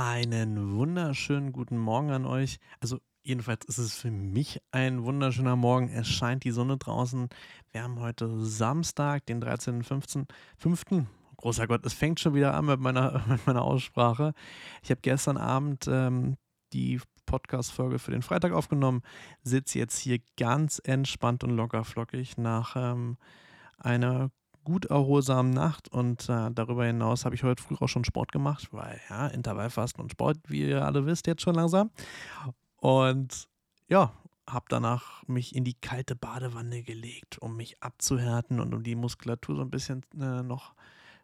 Einen wunderschönen guten Morgen an euch. Also jedenfalls ist es für mich ein wunderschöner Morgen. Es scheint die Sonne draußen. Wir haben heute Samstag, den 13.05. Großer Gott, es fängt schon wieder an mit meiner, mit meiner Aussprache. Ich habe gestern Abend ähm, die Podcast-Folge für den Freitag aufgenommen, sitze jetzt hier ganz entspannt und lockerflockig nach ähm, einer gut erholsamen Nacht und äh, darüber hinaus habe ich heute früh auch schon Sport gemacht, weil ja, Intervallfasten und Sport, wie ihr alle wisst, jetzt schon langsam. Und ja, habe danach mich in die kalte Badewanne gelegt, um mich abzuhärten und um die Muskulatur so ein bisschen äh, noch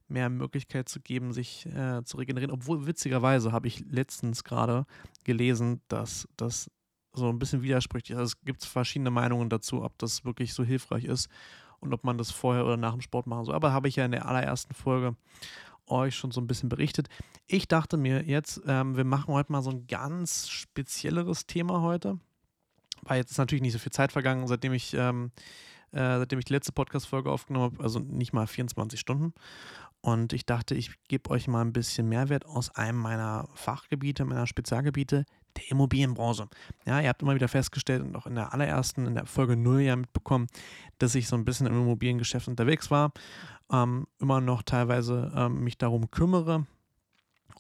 mehr Möglichkeit zu geben, sich äh, zu regenerieren. Obwohl, witzigerweise habe ich letztens gerade gelesen, dass das so ein bisschen widerspricht. Also es gibt verschiedene Meinungen dazu, ob das wirklich so hilfreich ist und ob man das vorher oder nach dem Sport machen soll. Aber habe ich ja in der allerersten Folge euch schon so ein bisschen berichtet. Ich dachte mir jetzt, ähm, wir machen heute mal so ein ganz spezielleres Thema heute, weil jetzt ist natürlich nicht so viel Zeit vergangen, seitdem ich, ähm, äh, seitdem ich die letzte Podcast-Folge aufgenommen habe, also nicht mal 24 Stunden. Und ich dachte, ich gebe euch mal ein bisschen Mehrwert aus einem meiner Fachgebiete, meiner Spezialgebiete, der Immobilienbranche. Ja, ihr habt immer wieder festgestellt und auch in der allerersten, in der Folge 0 ja mitbekommen, dass ich so ein bisschen im Immobiliengeschäft unterwegs war, ähm, immer noch teilweise ähm, mich darum kümmere,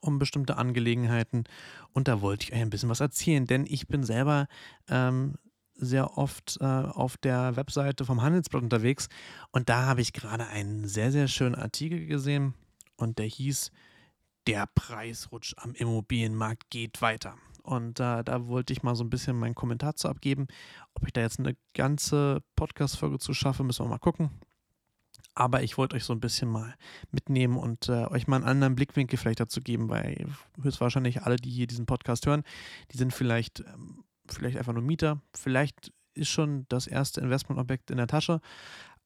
um bestimmte Angelegenheiten. Und da wollte ich euch ein bisschen was erzählen, denn ich bin selber ähm, sehr oft äh, auf der Webseite vom Handelsblatt unterwegs und da habe ich gerade einen sehr, sehr schönen Artikel gesehen und der hieß, der Preisrutsch am Immobilienmarkt geht weiter. Und äh, da wollte ich mal so ein bisschen meinen Kommentar zu abgeben. Ob ich da jetzt eine ganze Podcast-Folge zu schaffe, müssen wir mal gucken. Aber ich wollte euch so ein bisschen mal mitnehmen und äh, euch mal einen anderen Blickwinkel vielleicht dazu geben, weil höchstwahrscheinlich alle, die hier diesen Podcast hören, die sind vielleicht, ähm, vielleicht einfach nur Mieter. Vielleicht ist schon das erste Investmentobjekt in der Tasche.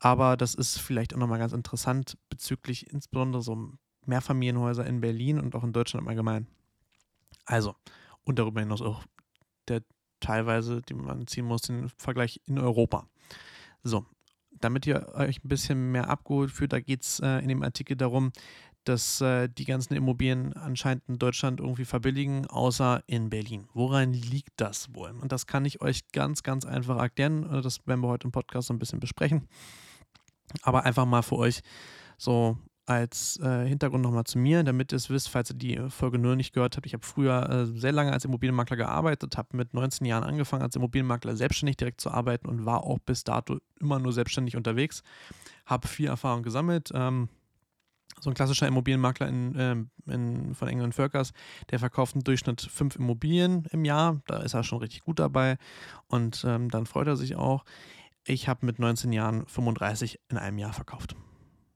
Aber das ist vielleicht auch nochmal ganz interessant bezüglich insbesondere so Mehrfamilienhäuser in Berlin und auch in Deutschland im Allgemeinen. Also, und darüber hinaus auch der teilweise, die man ziehen muss, den Vergleich in Europa. So, damit ihr euch ein bisschen mehr abgeholt fühlt, da geht es äh, in dem Artikel darum, dass äh, die ganzen Immobilien anscheinend in Deutschland irgendwie verbilligen, außer in Berlin. Woran liegt das wohl? Und das kann ich euch ganz, ganz einfach erklären. Das werden wir heute im Podcast so ein bisschen besprechen. Aber einfach mal für euch so als äh, Hintergrund nochmal zu mir, damit ihr es wisst, falls ihr die Folge 0 nicht gehört habt. Ich habe früher äh, sehr lange als Immobilienmakler gearbeitet, habe mit 19 Jahren angefangen, als Immobilienmakler selbstständig direkt zu arbeiten und war auch bis dato immer nur selbstständig unterwegs. Habe viel Erfahrung gesammelt. Ähm, so ein klassischer Immobilienmakler in, ähm, in, von England Völkers, der verkauft im Durchschnitt fünf Immobilien im Jahr. Da ist er schon richtig gut dabei und ähm, dann freut er sich auch. Ich habe mit 19 Jahren 35 in einem Jahr verkauft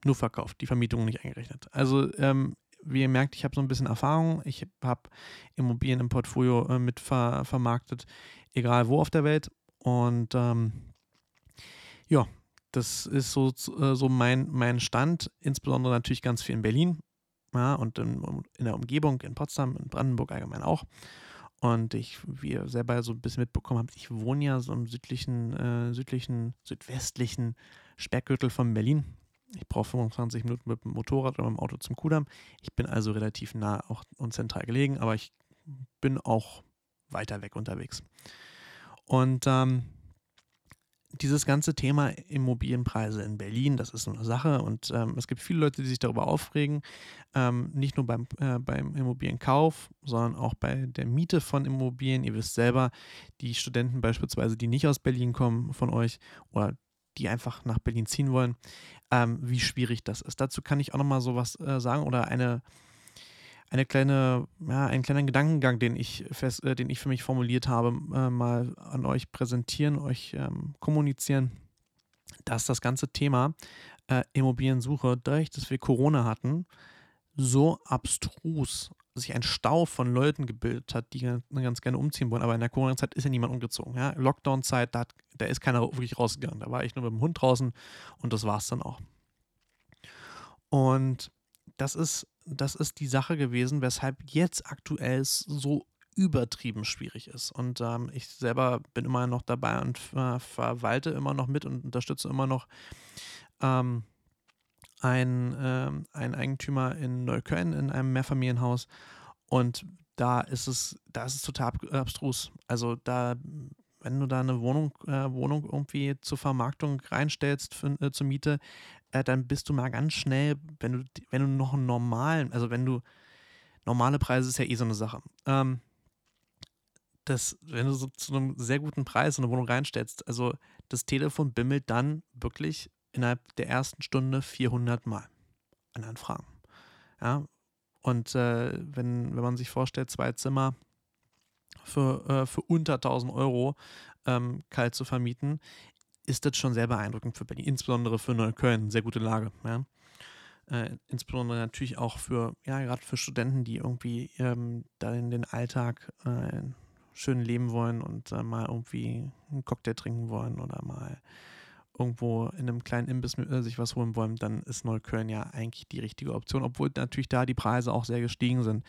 nur verkauft, die Vermietung nicht eingerechnet. Also, ähm, wie ihr merkt, ich habe so ein bisschen Erfahrung. Ich habe Immobilien im Portfolio äh, mit ver vermarktet, egal wo auf der Welt. Und ähm, ja, das ist so, äh, so mein, mein Stand, insbesondere natürlich ganz viel in Berlin ja, und in, in der Umgebung, in Potsdam, in Brandenburg allgemein auch. Und ich, wie ihr selber so ein bisschen mitbekommen habt, ich wohne ja so im südlichen, äh, südlichen, südwestlichen Speckgürtel von Berlin. Ich brauche 25 Minuten mit dem Motorrad oder mit dem Auto zum Kudamm. Ich bin also relativ nah auch und zentral gelegen, aber ich bin auch weiter weg unterwegs. Und ähm, dieses ganze Thema Immobilienpreise in Berlin, das ist so eine Sache und ähm, es gibt viele Leute, die sich darüber aufregen, ähm, nicht nur beim, äh, beim Immobilienkauf, sondern auch bei der Miete von Immobilien. Ihr wisst selber, die Studenten beispielsweise, die nicht aus Berlin kommen von euch oder die einfach nach Berlin ziehen wollen, ähm, wie schwierig das ist. Dazu kann ich auch nochmal so was äh, sagen oder eine, eine kleine, ja, einen kleinen Gedankengang, den ich, fest, äh, den ich für mich formuliert habe, äh, mal an euch präsentieren, euch ähm, kommunizieren, dass das ganze Thema äh, Immobiliensuche, dadurch, dass wir Corona hatten, so abstrus sich ein Stau von Leuten gebildet hat, die ganz gerne umziehen wollen. Aber in der Corona-Zeit ist ja niemand umgezogen. Ja? Lockdown-Zeit, da, da ist keiner wirklich rausgegangen. Da war ich nur mit dem Hund draußen und das war es dann auch. Und das ist, das ist die Sache gewesen, weshalb jetzt aktuell es so übertrieben schwierig ist. Und ähm, ich selber bin immer noch dabei und äh, verwalte immer noch mit und unterstütze immer noch ähm, ein, ähm, ein Eigentümer in Neukölln in einem Mehrfamilienhaus. Und da ist es, da ist es total abstrus. Also da, wenn du da eine Wohnung, äh, Wohnung irgendwie zur Vermarktung reinstellst für, äh, zur Miete, äh, dann bist du mal ganz schnell, wenn du, wenn du noch einen normalen, also wenn du normale Preise ist ja eh so eine Sache. Ähm, das, wenn du so zu einem sehr guten Preis in eine Wohnung reinstellst, also das Telefon bimmelt dann wirklich innerhalb der ersten Stunde 400 Mal an Anfragen. Ja, und äh, wenn, wenn man sich vorstellt, zwei Zimmer für, äh, für unter 1000 Euro ähm, kalt zu vermieten, ist das schon sehr beeindruckend für Berlin, insbesondere für Neukölln, sehr gute Lage. Ja? Äh, insbesondere natürlich auch für, ja, gerade für Studenten, die irgendwie ähm, da in den Alltag äh, schön leben wollen und äh, mal irgendwie einen Cocktail trinken wollen oder mal irgendwo in einem kleinen Imbiss äh, sich was holen wollen, dann ist Neukölln ja eigentlich die richtige Option, obwohl natürlich da die Preise auch sehr gestiegen sind.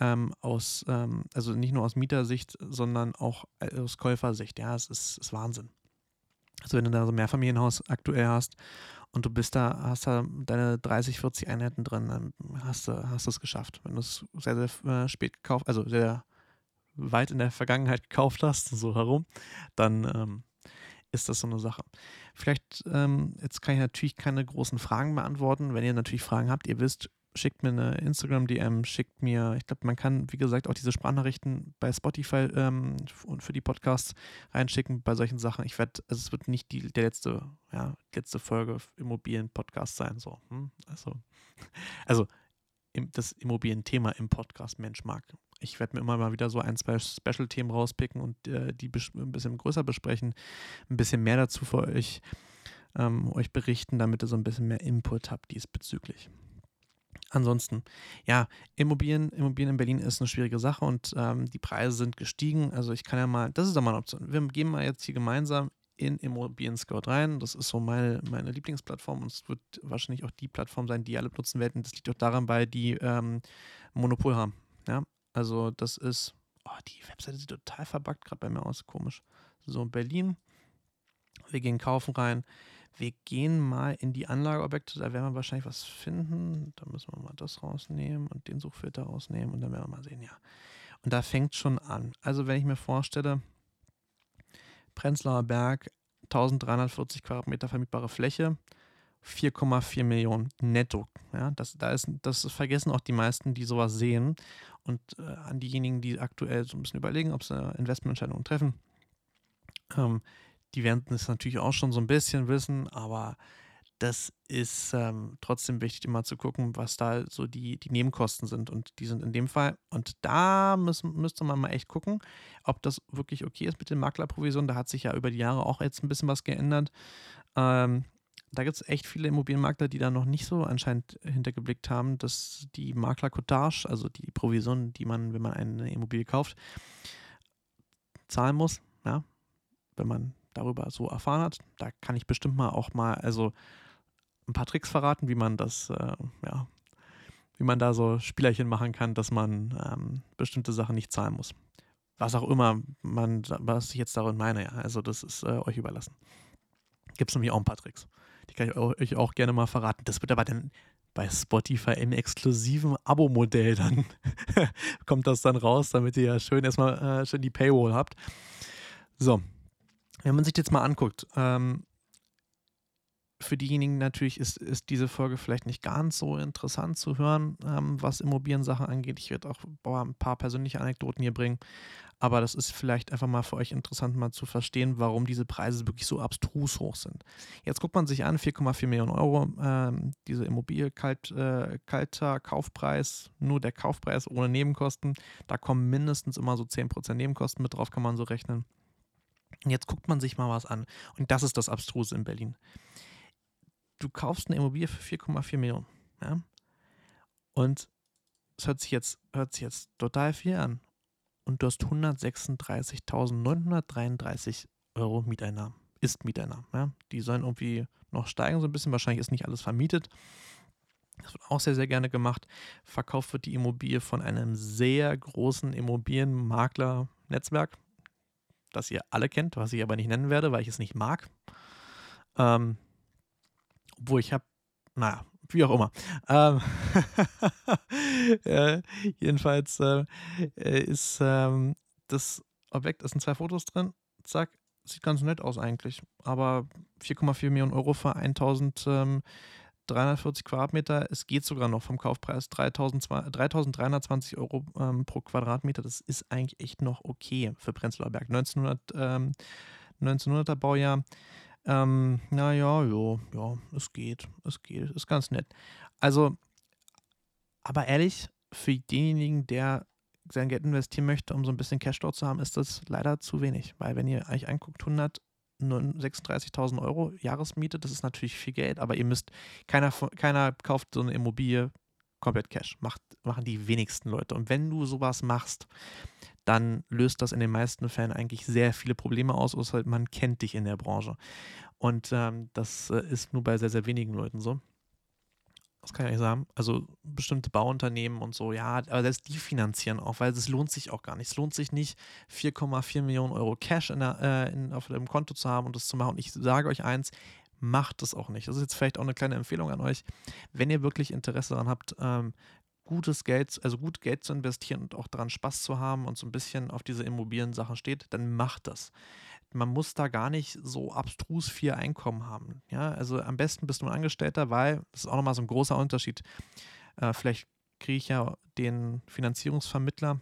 Ähm, aus, ähm, also nicht nur aus Mietersicht, sondern auch aus Käufersicht. Ja, es ist, ist Wahnsinn. Also wenn du da so ein Mehrfamilienhaus aktuell hast und du bist da, hast da deine 30, 40 Einheiten drin, dann hast du hast es geschafft. Wenn du es sehr, sehr äh, spät gekauft, also sehr weit in der Vergangenheit gekauft hast, so herum, dann ähm, ist das so eine Sache. Vielleicht, ähm, jetzt kann ich natürlich keine großen Fragen beantworten. Wenn ihr natürlich Fragen habt, ihr wisst, schickt mir eine Instagram-DM, schickt mir, ich glaube, man kann, wie gesagt, auch diese Sprachnachrichten bei Spotify ähm, und für die Podcasts reinschicken bei solchen Sachen. Ich werde, also es wird nicht die der letzte, ja, letzte Folge Immobilien-Podcast sein. So. Hm? Also, also das Immobilienthema im Podcast Mensch mag. Ich werde mir immer mal wieder so ein, zwei Special-Themen rauspicken und äh, die ein bisschen größer besprechen, ein bisschen mehr dazu für euch, ähm, euch berichten, damit ihr so ein bisschen mehr Input habt diesbezüglich. Ansonsten, ja, Immobilien, Immobilien in Berlin ist eine schwierige Sache und ähm, die Preise sind gestiegen. Also ich kann ja mal, das ist doch mal eine Option. Wir gehen mal jetzt hier gemeinsam in Immobilien Scout rein. Das ist so meine, meine Lieblingsplattform und es wird wahrscheinlich auch die Plattform sein, die alle benutzen werden. Das liegt auch daran, weil die ähm, Monopol haben. Ja, also das ist, oh, die Webseite sieht total verbuggt gerade bei mir aus, komisch. So, Berlin. Wir gehen kaufen rein. Wir gehen mal in die Anlageobjekte, da werden wir wahrscheinlich was finden. Da müssen wir mal das rausnehmen und den Suchfilter rausnehmen und dann werden wir mal sehen, ja. Und da fängt schon an. Also wenn ich mir vorstelle, Prenzlauer Berg, 1340 Quadratmeter vermietbare Fläche, 4,4 Millionen netto. Ja, das, da ist, das vergessen auch die meisten, die sowas sehen. Und äh, an diejenigen, die aktuell so ein bisschen überlegen, ob sie Investmententscheidungen treffen, ähm, die werden es natürlich auch schon so ein bisschen wissen, aber das ist ähm, trotzdem wichtig, immer zu gucken, was da so die, die Nebenkosten sind. Und die sind in dem Fall, und da müssen, müsste man mal echt gucken, ob das wirklich okay ist mit den Maklerprovisionen. Da hat sich ja über die Jahre auch jetzt ein bisschen was geändert. Ähm, da gibt es echt viele Immobilienmakler, die da noch nicht so anscheinend hintergeblickt haben, dass die Makler-Cottage, also die Provision, die man, wenn man eine Immobilie kauft, zahlen muss, ja, wenn man darüber so erfahren hat. Da kann ich bestimmt mal auch mal, also ein paar Tricks verraten, wie man das, äh, ja, wie man da so Spielerchen machen kann, dass man ähm, bestimmte Sachen nicht zahlen muss. Was auch immer man, was ich jetzt darin meine, ja. Also das ist äh, euch überlassen. Gibt es nämlich auch ein paar Tricks. Die kann ich euch auch gerne mal verraten. Das wird aber dann bei Spotify im exklusiven Abo-Modell dann kommt das dann raus, damit ihr ja schön erstmal äh, schön die Paywall habt. So, wenn man sich jetzt mal anguckt, ähm, für diejenigen natürlich ist, ist diese Folge vielleicht nicht ganz so interessant zu hören, ähm, was Immobiliensachen angeht. Ich werde auch boah, ein paar persönliche Anekdoten hier bringen. Aber das ist vielleicht einfach mal für euch interessant, mal zu verstehen, warum diese Preise wirklich so abstrus hoch sind. Jetzt guckt man sich an, 4,4 Millionen Euro, ähm, diese Immobilie, kalt, äh, kalter Kaufpreis, nur der Kaufpreis ohne Nebenkosten. Da kommen mindestens immer so 10% Nebenkosten mit drauf, kann man so rechnen. Jetzt guckt man sich mal was an. Und das ist das Abstruse in Berlin du kaufst eine Immobilie für 4,4 Millionen. Ja? Und es hört sich jetzt, hört sich jetzt total viel an. Und du hast 136.933 Euro Mieteinnahmen. Ist Mieteinnahmen. Ja? Die sollen irgendwie noch steigen, so ein bisschen. Wahrscheinlich ist nicht alles vermietet. Das wird auch sehr, sehr gerne gemacht. Verkauft wird die Immobilie von einem sehr großen Immobilienmakler-Netzwerk, das ihr alle kennt, was ich aber nicht nennen werde, weil ich es nicht mag. Ähm, obwohl ich habe, naja, wie auch immer. Ähm, äh, jedenfalls äh, ist ähm, das Objekt, es sind zwei Fotos drin, zack, sieht ganz nett aus eigentlich. Aber 4,4 Millionen Euro für 1340 Quadratmeter, es geht sogar noch vom Kaufpreis 3320 Euro ähm, pro Quadratmeter. Das ist eigentlich echt noch okay für Prenzlauer Berg. 1900, ähm, 1900er Baujahr. Ähm, naja, ja, ja, es geht, es geht, ist ganz nett. Also, aber ehrlich, für denjenigen, der sein Geld investieren möchte, um so ein bisschen Cashflow zu haben, ist das leider zu wenig. Weil wenn ihr euch anguckt, 136.000 Euro Jahresmiete, das ist natürlich viel Geld, aber ihr müsst, keiner, keiner kauft so eine Immobilie komplett Cash. Macht, machen die wenigsten Leute. Und wenn du sowas machst, dann löst das in den meisten Fällen eigentlich sehr viele Probleme aus, außer man kennt dich in der Branche. Und ähm, das äh, ist nur bei sehr, sehr wenigen Leuten so was kann ich eigentlich sagen? Also bestimmte Bauunternehmen und so, ja, aber selbst die finanzieren auch, weil es lohnt sich auch gar nicht. Es lohnt sich nicht, 4,4 Millionen Euro Cash in der, äh, in, auf dem Konto zu haben und das zu machen. Und ich sage euch eins, macht es auch nicht. Das ist jetzt vielleicht auch eine kleine Empfehlung an euch. Wenn ihr wirklich Interesse daran habt, ähm, gutes Geld, also gut Geld zu investieren und auch daran Spaß zu haben und so ein bisschen auf diese Immobilien-Sachen steht, dann macht das man muss da gar nicht so abstrus viel Einkommen haben. Ja, also am besten bist du ein Angestellter, weil das ist auch nochmal so ein großer Unterschied. Äh, vielleicht kriege ich ja den Finanzierungsvermittler,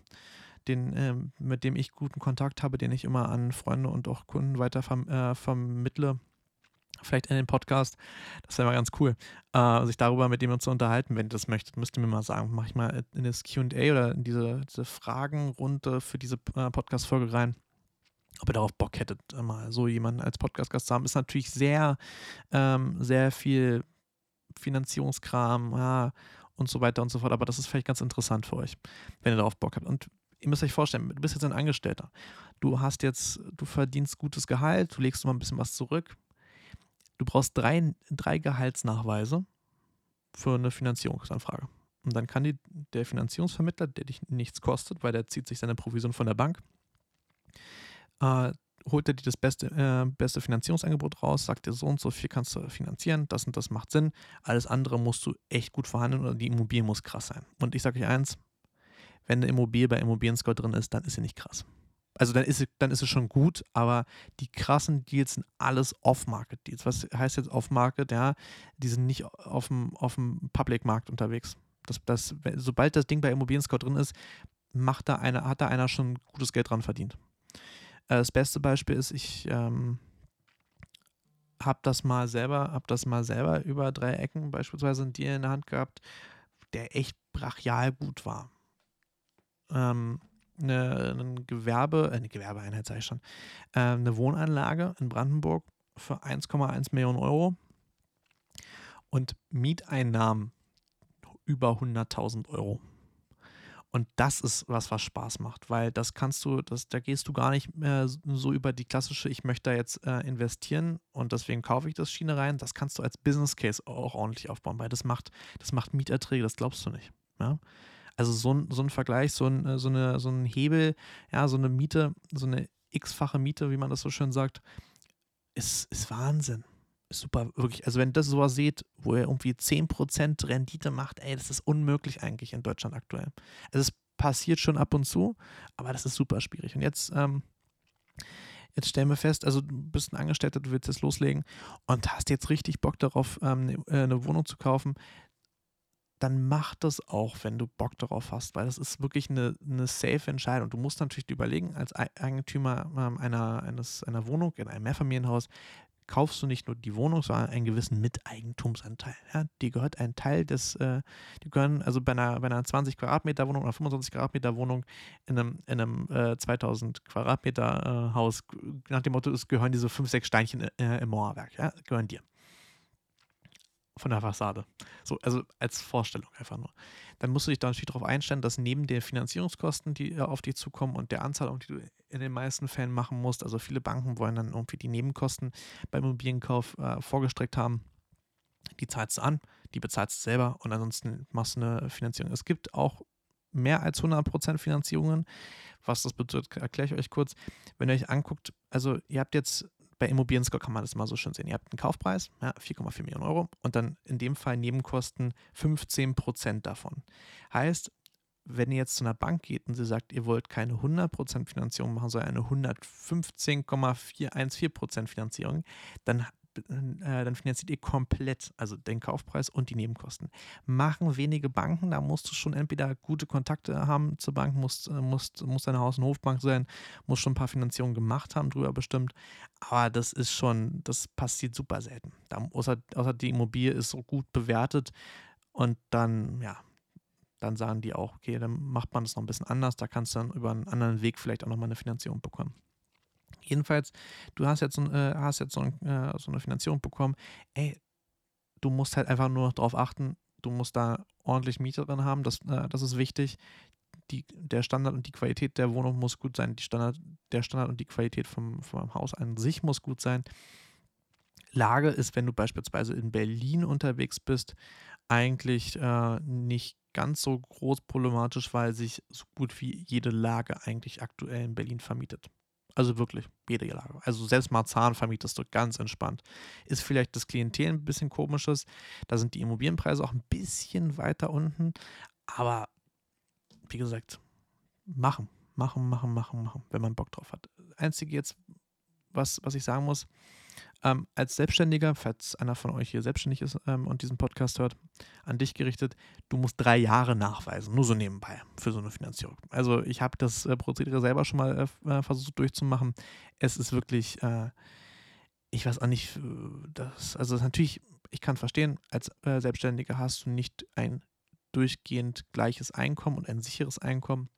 den, äh, mit dem ich guten Kontakt habe, den ich immer an Freunde und auch Kunden weiter verm äh, vermittle. Vielleicht in den Podcast. Das wäre mal ganz cool, äh, sich darüber mit dem zu unterhalten, wenn ihr das möchtet. Müsst ihr mir mal sagen. Mache ich mal in das QA oder in diese, diese Fragenrunde für diese äh, Podcast-Folge rein ob ihr darauf Bock hättet, mal so jemanden als Podcast-Gast zu haben, ist natürlich sehr, ähm, sehr viel Finanzierungskram ja, und so weiter und so fort. Aber das ist vielleicht ganz interessant für euch, wenn ihr darauf Bock habt. Und ihr müsst euch vorstellen, du bist jetzt ein Angestellter. Du hast jetzt, du verdienst gutes Gehalt, du legst mal ein bisschen was zurück. Du brauchst drei, drei Gehaltsnachweise für eine Finanzierungsanfrage. Und dann kann die, der Finanzierungsvermittler, der dich nichts kostet, weil der zieht sich seine Provision von der Bank, äh, holt er dir das beste, äh, beste Finanzierungsangebot raus, sagt dir so und so viel kannst du finanzieren, das und das macht Sinn. Alles andere musst du echt gut verhandeln oder die Immobilie muss krass sein. Und ich sage euch eins, wenn eine Immobilie bei Immobilien Scout drin ist, dann ist sie nicht krass. Also dann ist, dann ist es schon gut, aber die krassen Deals sind alles Off-Market-Deals. Was heißt jetzt Off-Market? Ja, die sind nicht auf dem, auf dem Public-Markt unterwegs. Das, das, sobald das Ding bei Immobilien Scout drin ist, macht da einer, hat da einer schon gutes Geld dran verdient. Äh, das beste Beispiel ist, ich ähm, habe das mal selber, habe das mal selber über drei Ecken beispielsweise einen Deal in der Hand gehabt, der echt brachial gut war. Ähm, eine, ein Gewerbe, äh, eine Gewerbeeinheit sage ich schon, äh, eine Wohnanlage in Brandenburg für 1,1 Millionen Euro und Mieteinnahmen über 100.000 Euro. Und das ist was, was Spaß macht, weil das kannst du, das, da gehst du gar nicht mehr so über die klassische, ich möchte da jetzt äh, investieren und deswegen kaufe ich das Schiene rein. Das kannst du als Business Case auch ordentlich aufbauen, weil das macht, das macht Mieterträge, das glaubst du nicht. Ja? Also so ein, so ein Vergleich, so ein, äh, so, eine, so ein Hebel, ja, so eine Miete, so eine x-fache Miete, wie man das so schön sagt, ist, ist Wahnsinn super, wirklich. Also wenn ihr das sowas seht, wo ihr irgendwie 10% Rendite macht, ey, das ist unmöglich eigentlich in Deutschland aktuell. Also es passiert schon ab und zu, aber das ist super schwierig. Und jetzt, ähm, jetzt stellen wir fest, also du bist ein Angestellter, du willst jetzt loslegen und hast jetzt richtig Bock darauf, ähm, ne, äh, eine Wohnung zu kaufen, dann mach das auch, wenn du Bock darauf hast, weil das ist wirklich eine, eine safe Entscheidung. Du musst natürlich überlegen, als Eigentümer ähm, einer, eines, einer Wohnung in einem Mehrfamilienhaus, kaufst du nicht nur die Wohnung, sondern einen gewissen Miteigentumsanteil. Ja? Die gehört ein Teil des, äh, die gehören also bei einer, bei einer 20 Quadratmeter Wohnung oder 25 Quadratmeter Wohnung in einem, in einem äh, 2000 Quadratmeter äh, Haus, nach dem Motto, es gehören diese 5, 6 Steinchen äh, im Mauerwerk, ja? gehören dir von der Fassade. So, also als Vorstellung einfach nur. Dann musst du dich natürlich darauf einstellen, dass neben den Finanzierungskosten, die äh, auf dich zukommen und der Anzahlung, die du in den meisten Fällen machen musst, also viele Banken wollen dann irgendwie die Nebenkosten beim Immobilienkauf äh, vorgestreckt haben. Die zahlst du an, die bezahlst du selber und ansonsten machst du eine Finanzierung. Es gibt auch mehr als 100% Finanzierungen. Was das bedeutet, erkläre ich euch kurz. Wenn ihr euch anguckt, also ihr habt jetzt bei Immobilien Score kann man das mal so schön sehen. Ihr habt einen Kaufpreis, ja, 4,4 Millionen Euro und dann in dem Fall Nebenkosten 15 Prozent davon. Heißt, wenn ihr jetzt zu einer Bank geht und sie sagt, ihr wollt keine 100% Finanzierung machen, sondern eine 115,414% Finanzierung, dann äh, dann finanziert ihr komplett, also den Kaufpreis und die Nebenkosten. Machen wenige Banken, da musst du schon entweder gute Kontakte haben zur Bank, musst, äh, musst, muss eine Haus- und Hofbank sein, muss schon ein paar Finanzierungen gemacht haben, drüber bestimmt. Aber das ist schon, das passiert super selten. Da, außer, außer die Immobilie ist so gut bewertet und dann, ja, dann sagen die auch, okay, dann macht man das noch ein bisschen anders, da kannst du dann über einen anderen Weg vielleicht auch nochmal eine Finanzierung bekommen. Jedenfalls, du hast jetzt, so, äh, hast jetzt so, ein, äh, so, eine Finanzierung bekommen. Ey, du musst halt einfach nur darauf achten, du musst da ordentlich Miete drin haben, das, äh, das ist wichtig. Die, der Standard und die Qualität der Wohnung muss gut sein. Die Standard, der Standard und die Qualität vom, vom Haus an sich muss gut sein. Lage ist, wenn du beispielsweise in Berlin unterwegs bist, eigentlich äh, nicht ganz so groß problematisch, weil sich so gut wie jede Lage eigentlich aktuell in Berlin vermietet. Also wirklich, jede Lage. Also selbst Marzahn vermietest du ganz entspannt. Ist vielleicht das Klientel ein bisschen komisches. Da sind die Immobilienpreise auch ein bisschen weiter unten. Aber wie gesagt, machen, machen, machen, machen, machen, wenn man Bock drauf hat. Einzige jetzt, was, was ich sagen muss, ähm, als Selbstständiger, falls einer von euch hier selbstständig ist ähm, und diesen Podcast hört, an dich gerichtet, du musst drei Jahre nachweisen, nur so nebenbei für so eine Finanzierung. Also ich habe das äh, Prozedere selber schon mal äh, äh versucht durchzumachen. Es ist wirklich, äh, ich weiß auch nicht, äh, das, also natürlich, ich kann verstehen, als äh, Selbstständiger hast du nicht ein durchgehend gleiches Einkommen und ein sicheres Einkommen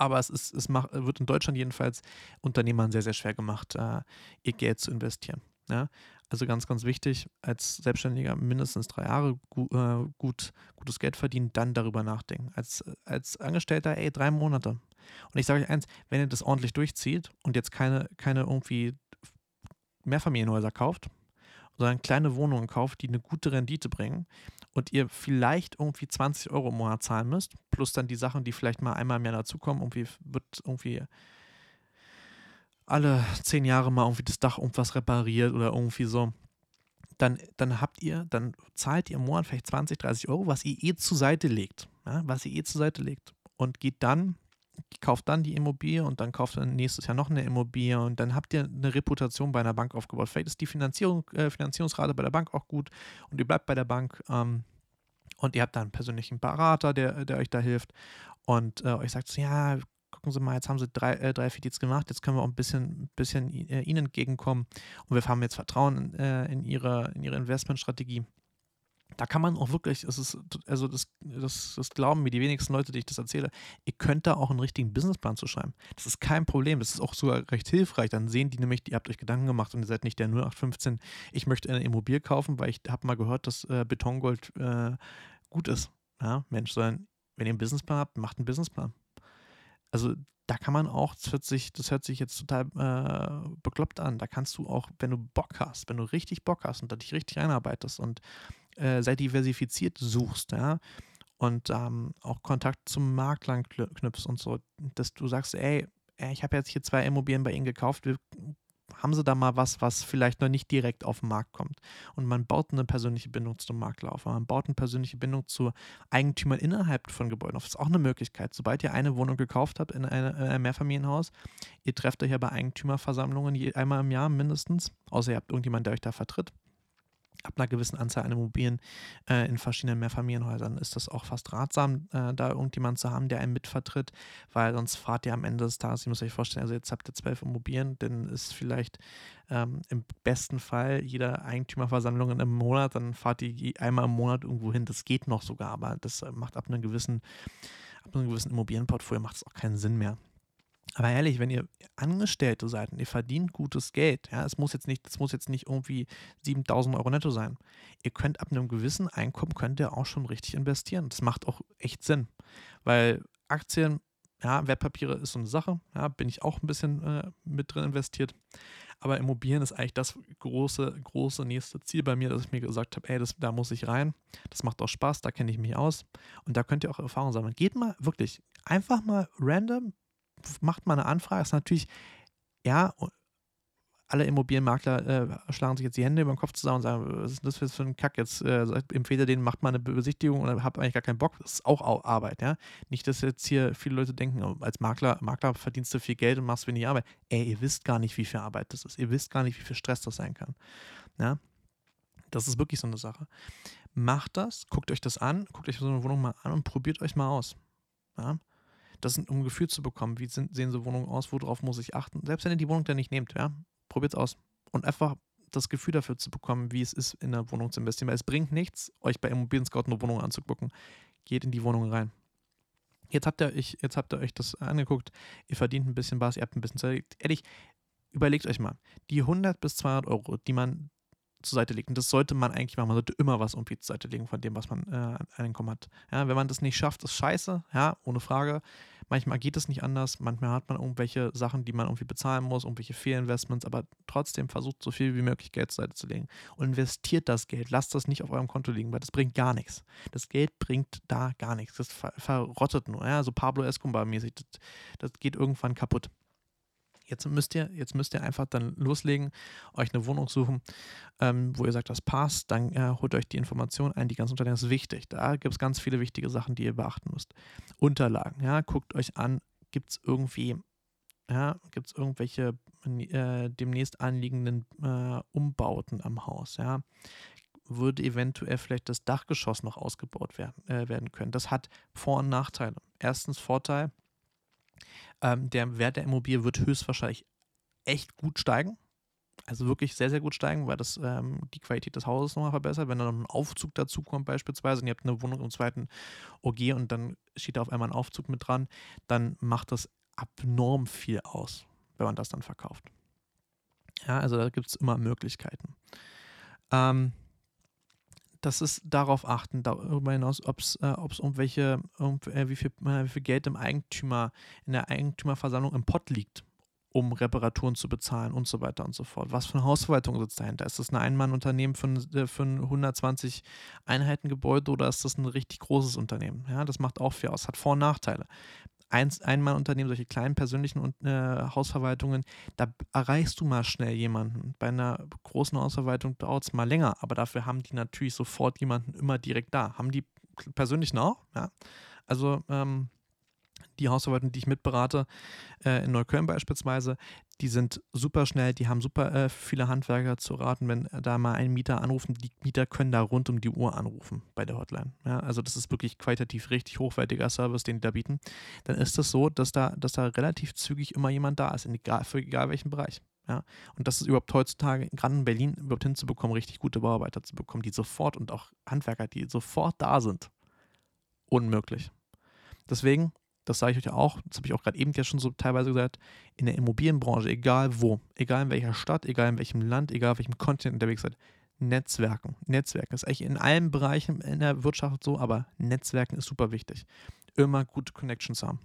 aber es, ist, es macht, wird in Deutschland jedenfalls Unternehmern sehr, sehr schwer gemacht, äh, ihr Geld zu investieren. Ja? Also ganz, ganz wichtig, als Selbstständiger mindestens drei Jahre gu, äh, gut, gutes Geld verdienen, dann darüber nachdenken. Als, als Angestellter, ey, drei Monate. Und ich sage euch eins, wenn ihr das ordentlich durchzieht und jetzt keine, keine irgendwie Mehrfamilienhäuser kauft, sondern kleine Wohnungen kauft, die eine gute Rendite bringen und ihr vielleicht irgendwie 20 Euro im Monat zahlen müsst, plus dann die Sachen, die vielleicht mal einmal im Jahr dazukommen, irgendwie wird irgendwie alle zehn Jahre mal irgendwie das Dach irgendwas repariert oder irgendwie so, dann, dann habt ihr, dann zahlt ihr im Monat vielleicht 20, 30 Euro, was ihr eh zur Seite legt, ja, was ihr eh zur Seite legt und geht dann kauft dann die Immobilie und dann kauft dann nächstes Jahr noch eine Immobilie und dann habt ihr eine Reputation bei einer Bank aufgebaut. Vielleicht ist die Finanzierung, äh, Finanzierungsrate bei der Bank auch gut und ihr bleibt bei der Bank ähm, und ihr habt dann einen persönlichen Berater, der, der euch da hilft und äh, euch sagt ja, gucken Sie mal, jetzt haben Sie drei, äh, drei Fidits gemacht, jetzt können wir auch ein bisschen, bisschen äh, Ihnen entgegenkommen und wir haben jetzt Vertrauen in, äh, in, ihre, in Ihre Investmentstrategie da kann man auch wirklich, es ist, also das, das, das glauben mir die wenigsten Leute, die ich das erzähle, ihr könnt da auch einen richtigen Businessplan zu schreiben. Das ist kein Problem, das ist auch sogar recht hilfreich. Dann sehen die nämlich, ihr habt euch Gedanken gemacht und ihr seid nicht der 0815, ich möchte eine Immobilie kaufen, weil ich habe mal gehört, dass äh, Betongold äh, gut ist. Ja, Mensch, sondern wenn ihr einen Businessplan habt, macht einen Businessplan. Also da kann man auch, das hört sich, das hört sich jetzt total äh, bekloppt an, da kannst du auch, wenn du Bock hast, wenn du richtig Bock hast und da dich richtig einarbeitest und äh, sehr diversifiziert suchst, ja, und ähm, auch Kontakt zum Maklern knüpfst und so, dass du sagst, ey, ich habe jetzt hier zwei Immobilien bei Ihnen gekauft, wir, haben Sie da mal was, was vielleicht noch nicht direkt auf den Markt kommt? Und man baut eine persönliche Bindung zum Makler auf, man baut eine persönliche Bindung zu Eigentümern innerhalb von Gebäuden auf. Das ist auch eine Möglichkeit. Sobald ihr eine Wohnung gekauft habt in, eine, in einem Mehrfamilienhaus, ihr trefft euch ja bei Eigentümerversammlungen einmal im Jahr mindestens, außer ihr habt irgendjemanden, der euch da vertritt ab einer gewissen Anzahl an Immobilien äh, in verschiedenen Mehrfamilienhäusern ist das auch fast ratsam, äh, da irgendjemand zu haben, der einen mitvertritt, weil sonst fahrt ihr am Ende des Tages, ich muss euch vorstellen, also jetzt habt ihr zwölf Immobilien, dann ist vielleicht ähm, im besten Fall jeder Eigentümerversammlung in einem Monat, dann fahrt ihr einmal im Monat irgendwo hin. Das geht noch sogar, aber das äh, macht ab einem gewissen, ab einem gewissen Immobilienportfolio macht es auch keinen Sinn mehr. Aber ehrlich, wenn ihr Angestellte seid und ihr verdient gutes Geld, ja, es muss jetzt nicht, es muss jetzt nicht irgendwie 7000 Euro netto sein. Ihr könnt ab einem gewissen Einkommen könnt ihr auch schon richtig investieren. Das macht auch echt Sinn, weil Aktien, ja, Wertpapiere ist so eine Sache, ja, bin ich auch ein bisschen äh, mit drin investiert. Aber Immobilien ist eigentlich das große, große nächste Ziel bei mir, dass ich mir gesagt habe, ey, das, da muss ich rein. Das macht auch Spaß, da kenne ich mich aus. Und da könnt ihr auch Erfahrung sammeln. Geht mal wirklich einfach mal random macht mal eine Anfrage, ist natürlich, ja, alle Immobilienmakler äh, schlagen sich jetzt die Hände über den Kopf zusammen und sagen, was ist das für ein Kack? Jetzt äh, empfehle denen, macht mal eine Besichtigung und habt eigentlich gar keinen Bock. Das ist auch Arbeit, ja. Nicht, dass jetzt hier viele Leute denken, oh, als Makler, Makler verdienst du viel Geld und machst wenig Arbeit. Ey, ihr wisst gar nicht, wie viel Arbeit das ist. Ihr wisst gar nicht, wie viel Stress das sein kann. Ja. Das ist wirklich so eine Sache. Macht das, guckt euch das an, guckt euch so eine Wohnung mal an und probiert euch mal aus. Ja? Das sind, um ein Gefühl zu bekommen, wie sind, sehen so Wohnungen aus, worauf muss ich achten. Selbst wenn ihr die Wohnung dann nicht nehmt, ja, probiert es aus. Und einfach das Gefühl dafür zu bekommen, wie es ist, in eine Wohnung zu investieren. Weil es bringt nichts, euch bei Immobilien Scout eine Wohnung anzugucken. Geht in die Wohnung rein. Jetzt habt ihr, euch, jetzt habt ihr euch das angeguckt, ihr verdient ein bisschen was, ihr habt ein bisschen Zeit. Ehrlich, überlegt euch mal, die 100 bis 200 Euro, die man zur Seite legt. Und das sollte man eigentlich machen. Man sollte immer was irgendwie zur Seite legen von dem, was man äh, an Einkommen hat. Ja, wenn man das nicht schafft, ist scheiße, ja, ohne Frage. Manchmal geht es nicht anders. Manchmal hat man irgendwelche Sachen, die man irgendwie bezahlen muss, irgendwelche Fehlinvestments, aber trotzdem versucht so viel wie möglich Geld zur Seite zu legen. Und investiert das Geld. Lasst das nicht auf eurem Konto liegen, weil das bringt gar nichts. Das Geld bringt da gar nichts. Das ver verrottet nur. Ja, so Pablo Escobar-mäßig. Das, das geht irgendwann kaputt. Jetzt müsst ihr, jetzt müsst ihr einfach dann loslegen, euch eine Wohnung suchen, ähm, wo ihr sagt, das passt, dann äh, holt euch die Informationen ein, die ganzen Unterlagen ist wichtig. Da gibt es ganz viele wichtige Sachen, die ihr beachten müsst. Unterlagen, ja, guckt euch an, gibt es irgendwie, ja, gibt es irgendwelche äh, demnächst anliegenden äh, Umbauten am Haus, ja würde eventuell vielleicht das Dachgeschoss noch ausgebaut werden, äh, werden können. Das hat Vor- und Nachteile. Erstens Vorteil, ähm, der Wert der Immobilie wird höchstwahrscheinlich echt gut steigen. Also wirklich sehr, sehr gut steigen, weil das ähm, die Qualität des Hauses nochmal verbessert. Wenn dann noch ein Aufzug dazu kommt, beispielsweise, und ihr habt eine Wohnung im zweiten OG und dann steht da auf einmal ein Aufzug mit dran, dann macht das abnorm viel aus, wenn man das dann verkauft. Ja, also da gibt es immer Möglichkeiten. Ähm, das ist darauf achten, darüber hinaus, ob es äh, irgendwelche, äh, wie, viel, äh, wie viel Geld im Eigentümer, in der Eigentümerversammlung im Pott liegt, um Reparaturen zu bezahlen und so weiter und so fort. Was für eine Hausverwaltung sitzt dahinter? Ist das ein Ein-Mann-Unternehmen für, äh, ein 120 Einheiten-Gebäude oder ist das ein richtig großes Unternehmen? Ja, das macht auch viel aus, hat Vor- und Nachteile. Einmalunternehmen, solche kleinen persönlichen äh, Hausverwaltungen, da erreichst du mal schnell jemanden. Bei einer großen Hausverwaltung dauert es mal länger, aber dafür haben die natürlich sofort jemanden immer direkt da. Haben die persönlichen auch, ja. Also ähm, die Hausverwaltung, die ich mitberate, äh, in Neukölln beispielsweise, die sind super schnell, die haben super äh, viele Handwerker zu raten, wenn da mal ein Mieter anrufen, die Mieter können da rund um die Uhr anrufen bei der Hotline. Ja, also das ist wirklich qualitativ richtig hochwertiger Service, den die da bieten. Dann ist es das so, dass da, dass da relativ zügig immer jemand da ist, egal, für egal welchen Bereich. Ja, und das ist überhaupt heutzutage, gerade in Berlin, überhaupt hinzubekommen, richtig gute Bauarbeiter zu bekommen, die sofort und auch Handwerker, die sofort da sind. Unmöglich. Deswegen das sage ich euch ja auch, das habe ich auch gerade eben ja schon so teilweise gesagt, in der Immobilienbranche, egal wo, egal in welcher Stadt, egal in welchem Land, egal auf welchem Kontinent unterwegs seid, Netzwerken. Netzwerken ist eigentlich in allen Bereichen in der Wirtschaft so, aber Netzwerken ist super wichtig. Immer gute Connections haben.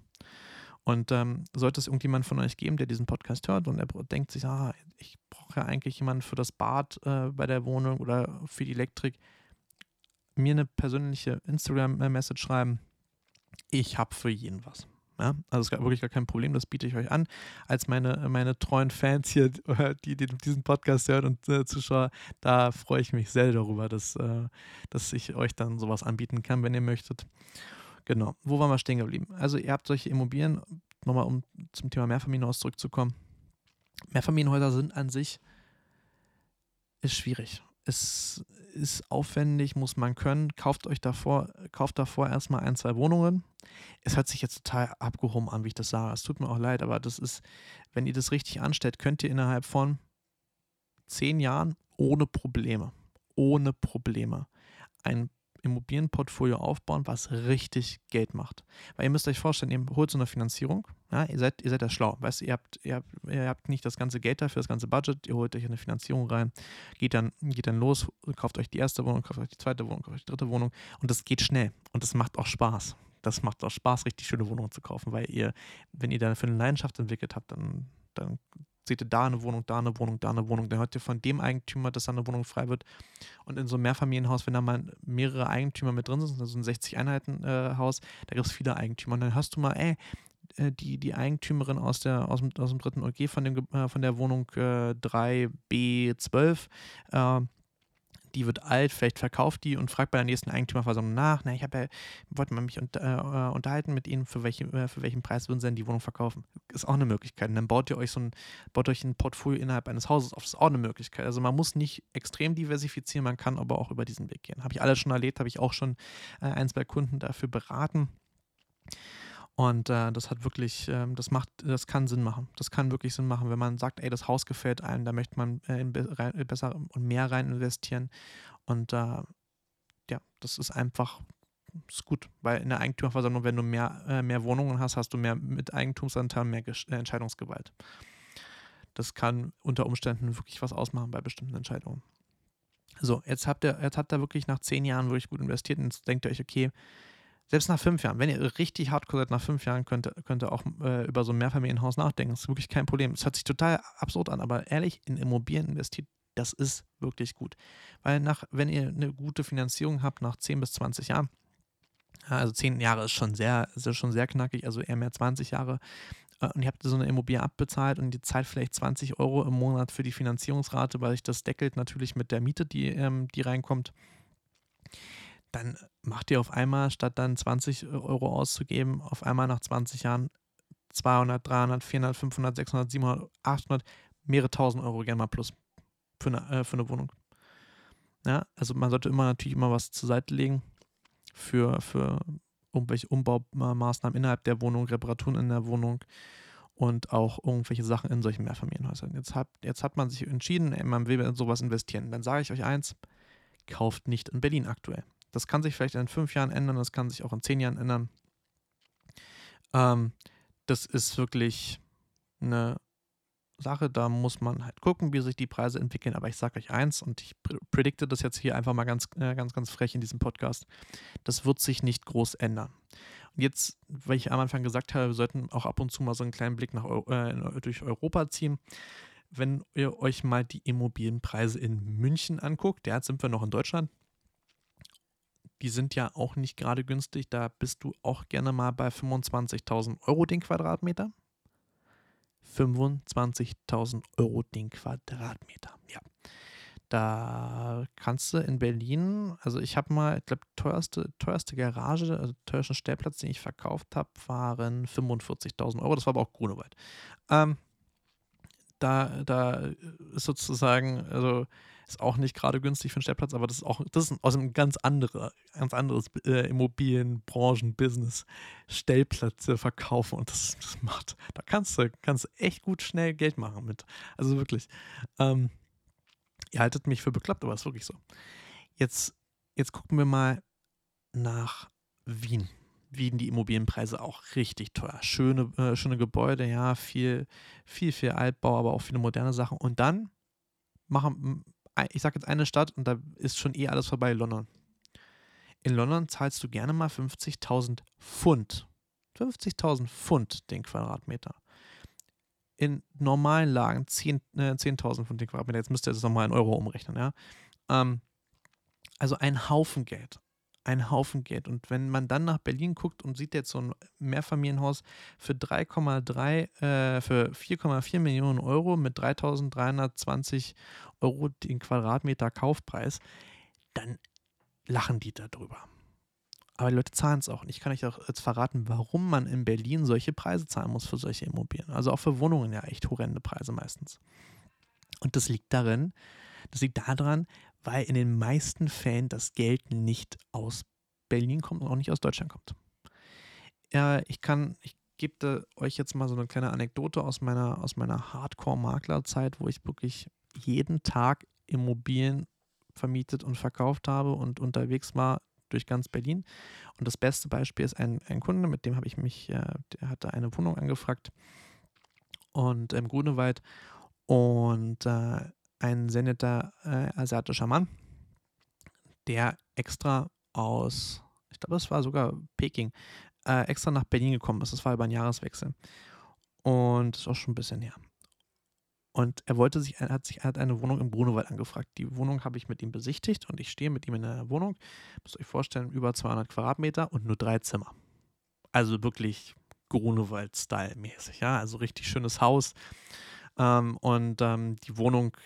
Und ähm, sollte es irgendjemand von euch geben, der diesen Podcast hört und er denkt sich, ah, ich brauche ja eigentlich jemanden für das Bad äh, bei der Wohnung oder für die Elektrik, mir eine persönliche Instagram-Message schreiben ich habe für jeden was. Ja, also es ist wirklich gar kein Problem, das biete ich euch an. Als meine, meine treuen Fans hier, die, die diesen Podcast hören und äh, Zuschauer, da freue ich mich sehr darüber, dass, äh, dass ich euch dann sowas anbieten kann, wenn ihr möchtet. Genau. Wo waren wir stehen geblieben? Also ihr habt solche Immobilien, nochmal um zum Thema Mehrfamilienhaus zurückzukommen. Mehrfamilienhäuser sind an sich, ist schwierig. Es ist aufwendig, muss man können. Kauft euch davor, kauft davor erstmal ein, zwei Wohnungen. Es hört sich jetzt total abgehoben an, wie ich das sage. Es tut mir auch leid, aber das ist, wenn ihr das richtig anstellt, könnt ihr innerhalb von zehn Jahren ohne Probleme, ohne Probleme ein Immobilienportfolio aufbauen, was richtig Geld macht. Weil ihr müsst euch vorstellen, ihr holt so eine Finanzierung, ja, ihr seid, ihr seid ja schlau, weißt ihr habt, ihr habt, ihr habt nicht das ganze Geld dafür, das ganze Budget, ihr holt euch eine Finanzierung rein, geht dann, geht dann los, kauft euch die erste Wohnung, kauft euch die zweite Wohnung, kauft euch die dritte Wohnung und das geht schnell und das macht auch Spaß. Das macht auch Spaß, richtig schöne Wohnungen zu kaufen, weil ihr, wenn ihr dann für eine Leidenschaft entwickelt habt, dann, dann seht ihr da eine Wohnung, da eine Wohnung, da eine Wohnung. Dann hört ihr von dem Eigentümer, dass da eine Wohnung frei wird. Und in so einem Mehrfamilienhaus, wenn da mal mehrere Eigentümer mit drin sind, also ein 60-Einheiten-Haus, da gibt es viele Eigentümer. Und dann hörst du mal, ey, äh, die, die Eigentümerin aus, der, aus, dem, aus dem dritten OG von, dem, äh, von der Wohnung äh, 3B12 äh, die wird alt, vielleicht verkauft die und fragt bei der nächsten Eigentümerversammlung nach. Na, ich habe ja, wollte mal mich unter, äh, unterhalten mit Ihnen, für, welche, äh, für welchen Preis würden Sie denn die Wohnung verkaufen? Ist auch eine Möglichkeit. Und dann baut ihr euch so ein, baut euch ein Portfolio innerhalb eines Hauses auf. Ist auch eine Möglichkeit. Also man muss nicht extrem diversifizieren, man kann aber auch über diesen Weg gehen. Habe ich alles schon erlebt, habe ich auch schon äh, ein, zwei Kunden dafür beraten. Und äh, das hat wirklich, ähm, das macht, das kann Sinn machen. Das kann wirklich Sinn machen, wenn man sagt, ey, das Haus gefällt einem, da möchte man äh, rein, besser und mehr rein investieren. Und äh, ja, das ist einfach ist gut, weil in der Eigentümerversammlung, wenn du mehr, äh, mehr Wohnungen hast, hast du mehr mit Eigentumsanteil, mehr Gesch äh, Entscheidungsgewalt. Das kann unter Umständen wirklich was ausmachen bei bestimmten Entscheidungen. So, jetzt habt ihr, jetzt habt ihr wirklich nach zehn Jahren wirklich gut investiert und jetzt denkt ihr euch, okay, selbst nach fünf Jahren, wenn ihr richtig hardcore seid, nach fünf Jahren könnt, könnt ihr auch äh, über so ein Mehrfamilienhaus nachdenken. Das ist wirklich kein Problem. Es hört sich total absurd an, aber ehrlich, in Immobilien investiert, das ist wirklich gut. Weil nach, wenn ihr eine gute Finanzierung habt, nach 10 bis 20 Jahren, also 10 Jahre ist schon sehr, ist schon sehr knackig, also eher mehr 20 Jahre, äh, und ihr habt so eine Immobilie abbezahlt und die zahlt vielleicht 20 Euro im Monat für die Finanzierungsrate, weil sich das deckelt natürlich mit der Miete, die, ähm, die reinkommt dann macht ihr auf einmal, statt dann 20 Euro auszugeben, auf einmal nach 20 Jahren 200, 300, 400, 500, 600, 700, 800, mehrere tausend Euro gerne mal plus für eine, äh, für eine Wohnung. Ja, also man sollte immer natürlich immer was zur Seite legen für, für irgendwelche Umbaumaßnahmen innerhalb der Wohnung, Reparaturen in der Wohnung und auch irgendwelche Sachen in solchen Mehrfamilienhäusern. Jetzt hat, jetzt hat man sich entschieden, man will in sowas investieren. Dann sage ich euch eins, kauft nicht in Berlin aktuell. Das kann sich vielleicht in fünf Jahren ändern, das kann sich auch in zehn Jahren ändern. Ähm, das ist wirklich eine Sache, da muss man halt gucken, wie sich die Preise entwickeln. Aber ich sage euch eins und ich predikte das jetzt hier einfach mal ganz, äh, ganz, ganz frech in diesem Podcast. Das wird sich nicht groß ändern. Und jetzt, weil ich am Anfang gesagt habe, wir sollten auch ab und zu mal so einen kleinen Blick nach, äh, durch Europa ziehen. Wenn ihr euch mal die Immobilienpreise in München anguckt, ja, jetzt sind wir noch in Deutschland, die sind ja auch nicht gerade günstig. Da bist du auch gerne mal bei 25.000 Euro den Quadratmeter. 25.000 Euro den Quadratmeter, ja. Da kannst du in Berlin, also ich habe mal, ich glaube, teuerste, teuerste Garage, also teuersten Stellplatz, den ich verkauft habe, waren 45.000 Euro. Das war aber auch Grunewald. Ähm, da, da ist sozusagen, also ist auch nicht gerade günstig für einen Stellplatz, aber das ist auch, das ist aus einem ganz anderer, ganz anderes äh, Immobilienbranchen-Business. Stellplätze verkaufen und das, das, macht, da kannst du, kannst echt gut schnell Geld machen mit. Also wirklich. Ähm, ihr haltet mich für bekloppt, aber es ist wirklich so. Jetzt, jetzt gucken wir mal nach Wien. Wien die Immobilienpreise auch richtig teuer. Schöne, äh, schöne Gebäude, ja, viel, viel, viel Altbau, aber auch viele moderne Sachen. Und dann machen, ich sage jetzt eine Stadt und da ist schon eh alles vorbei, London. In London zahlst du gerne mal 50.000 Pfund. 50.000 Pfund den Quadratmeter. In normalen Lagen 10.000 äh, 10 Pfund den Quadratmeter. Jetzt müsst ihr das nochmal in Euro umrechnen, ja. Ähm, also ein Haufen Geld. Ein Haufen Geld. Und wenn man dann nach Berlin guckt und sieht jetzt so ein Mehrfamilienhaus für 3,3, äh, für 4,4 Millionen Euro mit 3.320 Euro den Quadratmeter Kaufpreis, dann lachen die darüber. Aber die Leute zahlen es auch. Und ich kann euch auch jetzt verraten, warum man in Berlin solche Preise zahlen muss für solche Immobilien. Also auch für Wohnungen ja echt horrende Preise meistens. Und das liegt darin, das liegt daran, weil in den meisten Fällen das Geld nicht aus Berlin kommt und auch nicht aus Deutschland kommt. Ja, ich kann, ich gebe euch jetzt mal so eine kleine Anekdote aus meiner, aus meiner Hardcore-Maklerzeit, wo ich wirklich jeden Tag Immobilien vermietet und verkauft habe und unterwegs war durch ganz Berlin. Und das beste Beispiel ist ein, ein Kunde, mit dem habe ich mich, äh, der hatte eine Wohnung angefragt und im Grunewald und äh, ein sehr netter äh, asiatischer Mann, der extra aus, ich glaube, das war sogar Peking, äh, extra nach Berlin gekommen ist. Das war über einen Jahreswechsel. Und das ist auch schon ein bisschen her. Und er wollte sich, er hat sich, er hat eine Wohnung im Grunewald angefragt. Die Wohnung habe ich mit ihm besichtigt und ich stehe mit ihm in der Wohnung. Ihr euch vorstellen, über 200 Quadratmeter und nur drei Zimmer. Also wirklich Grunewald-Style-mäßig, ja, also richtig schönes Haus. Ähm, und ähm, die Wohnung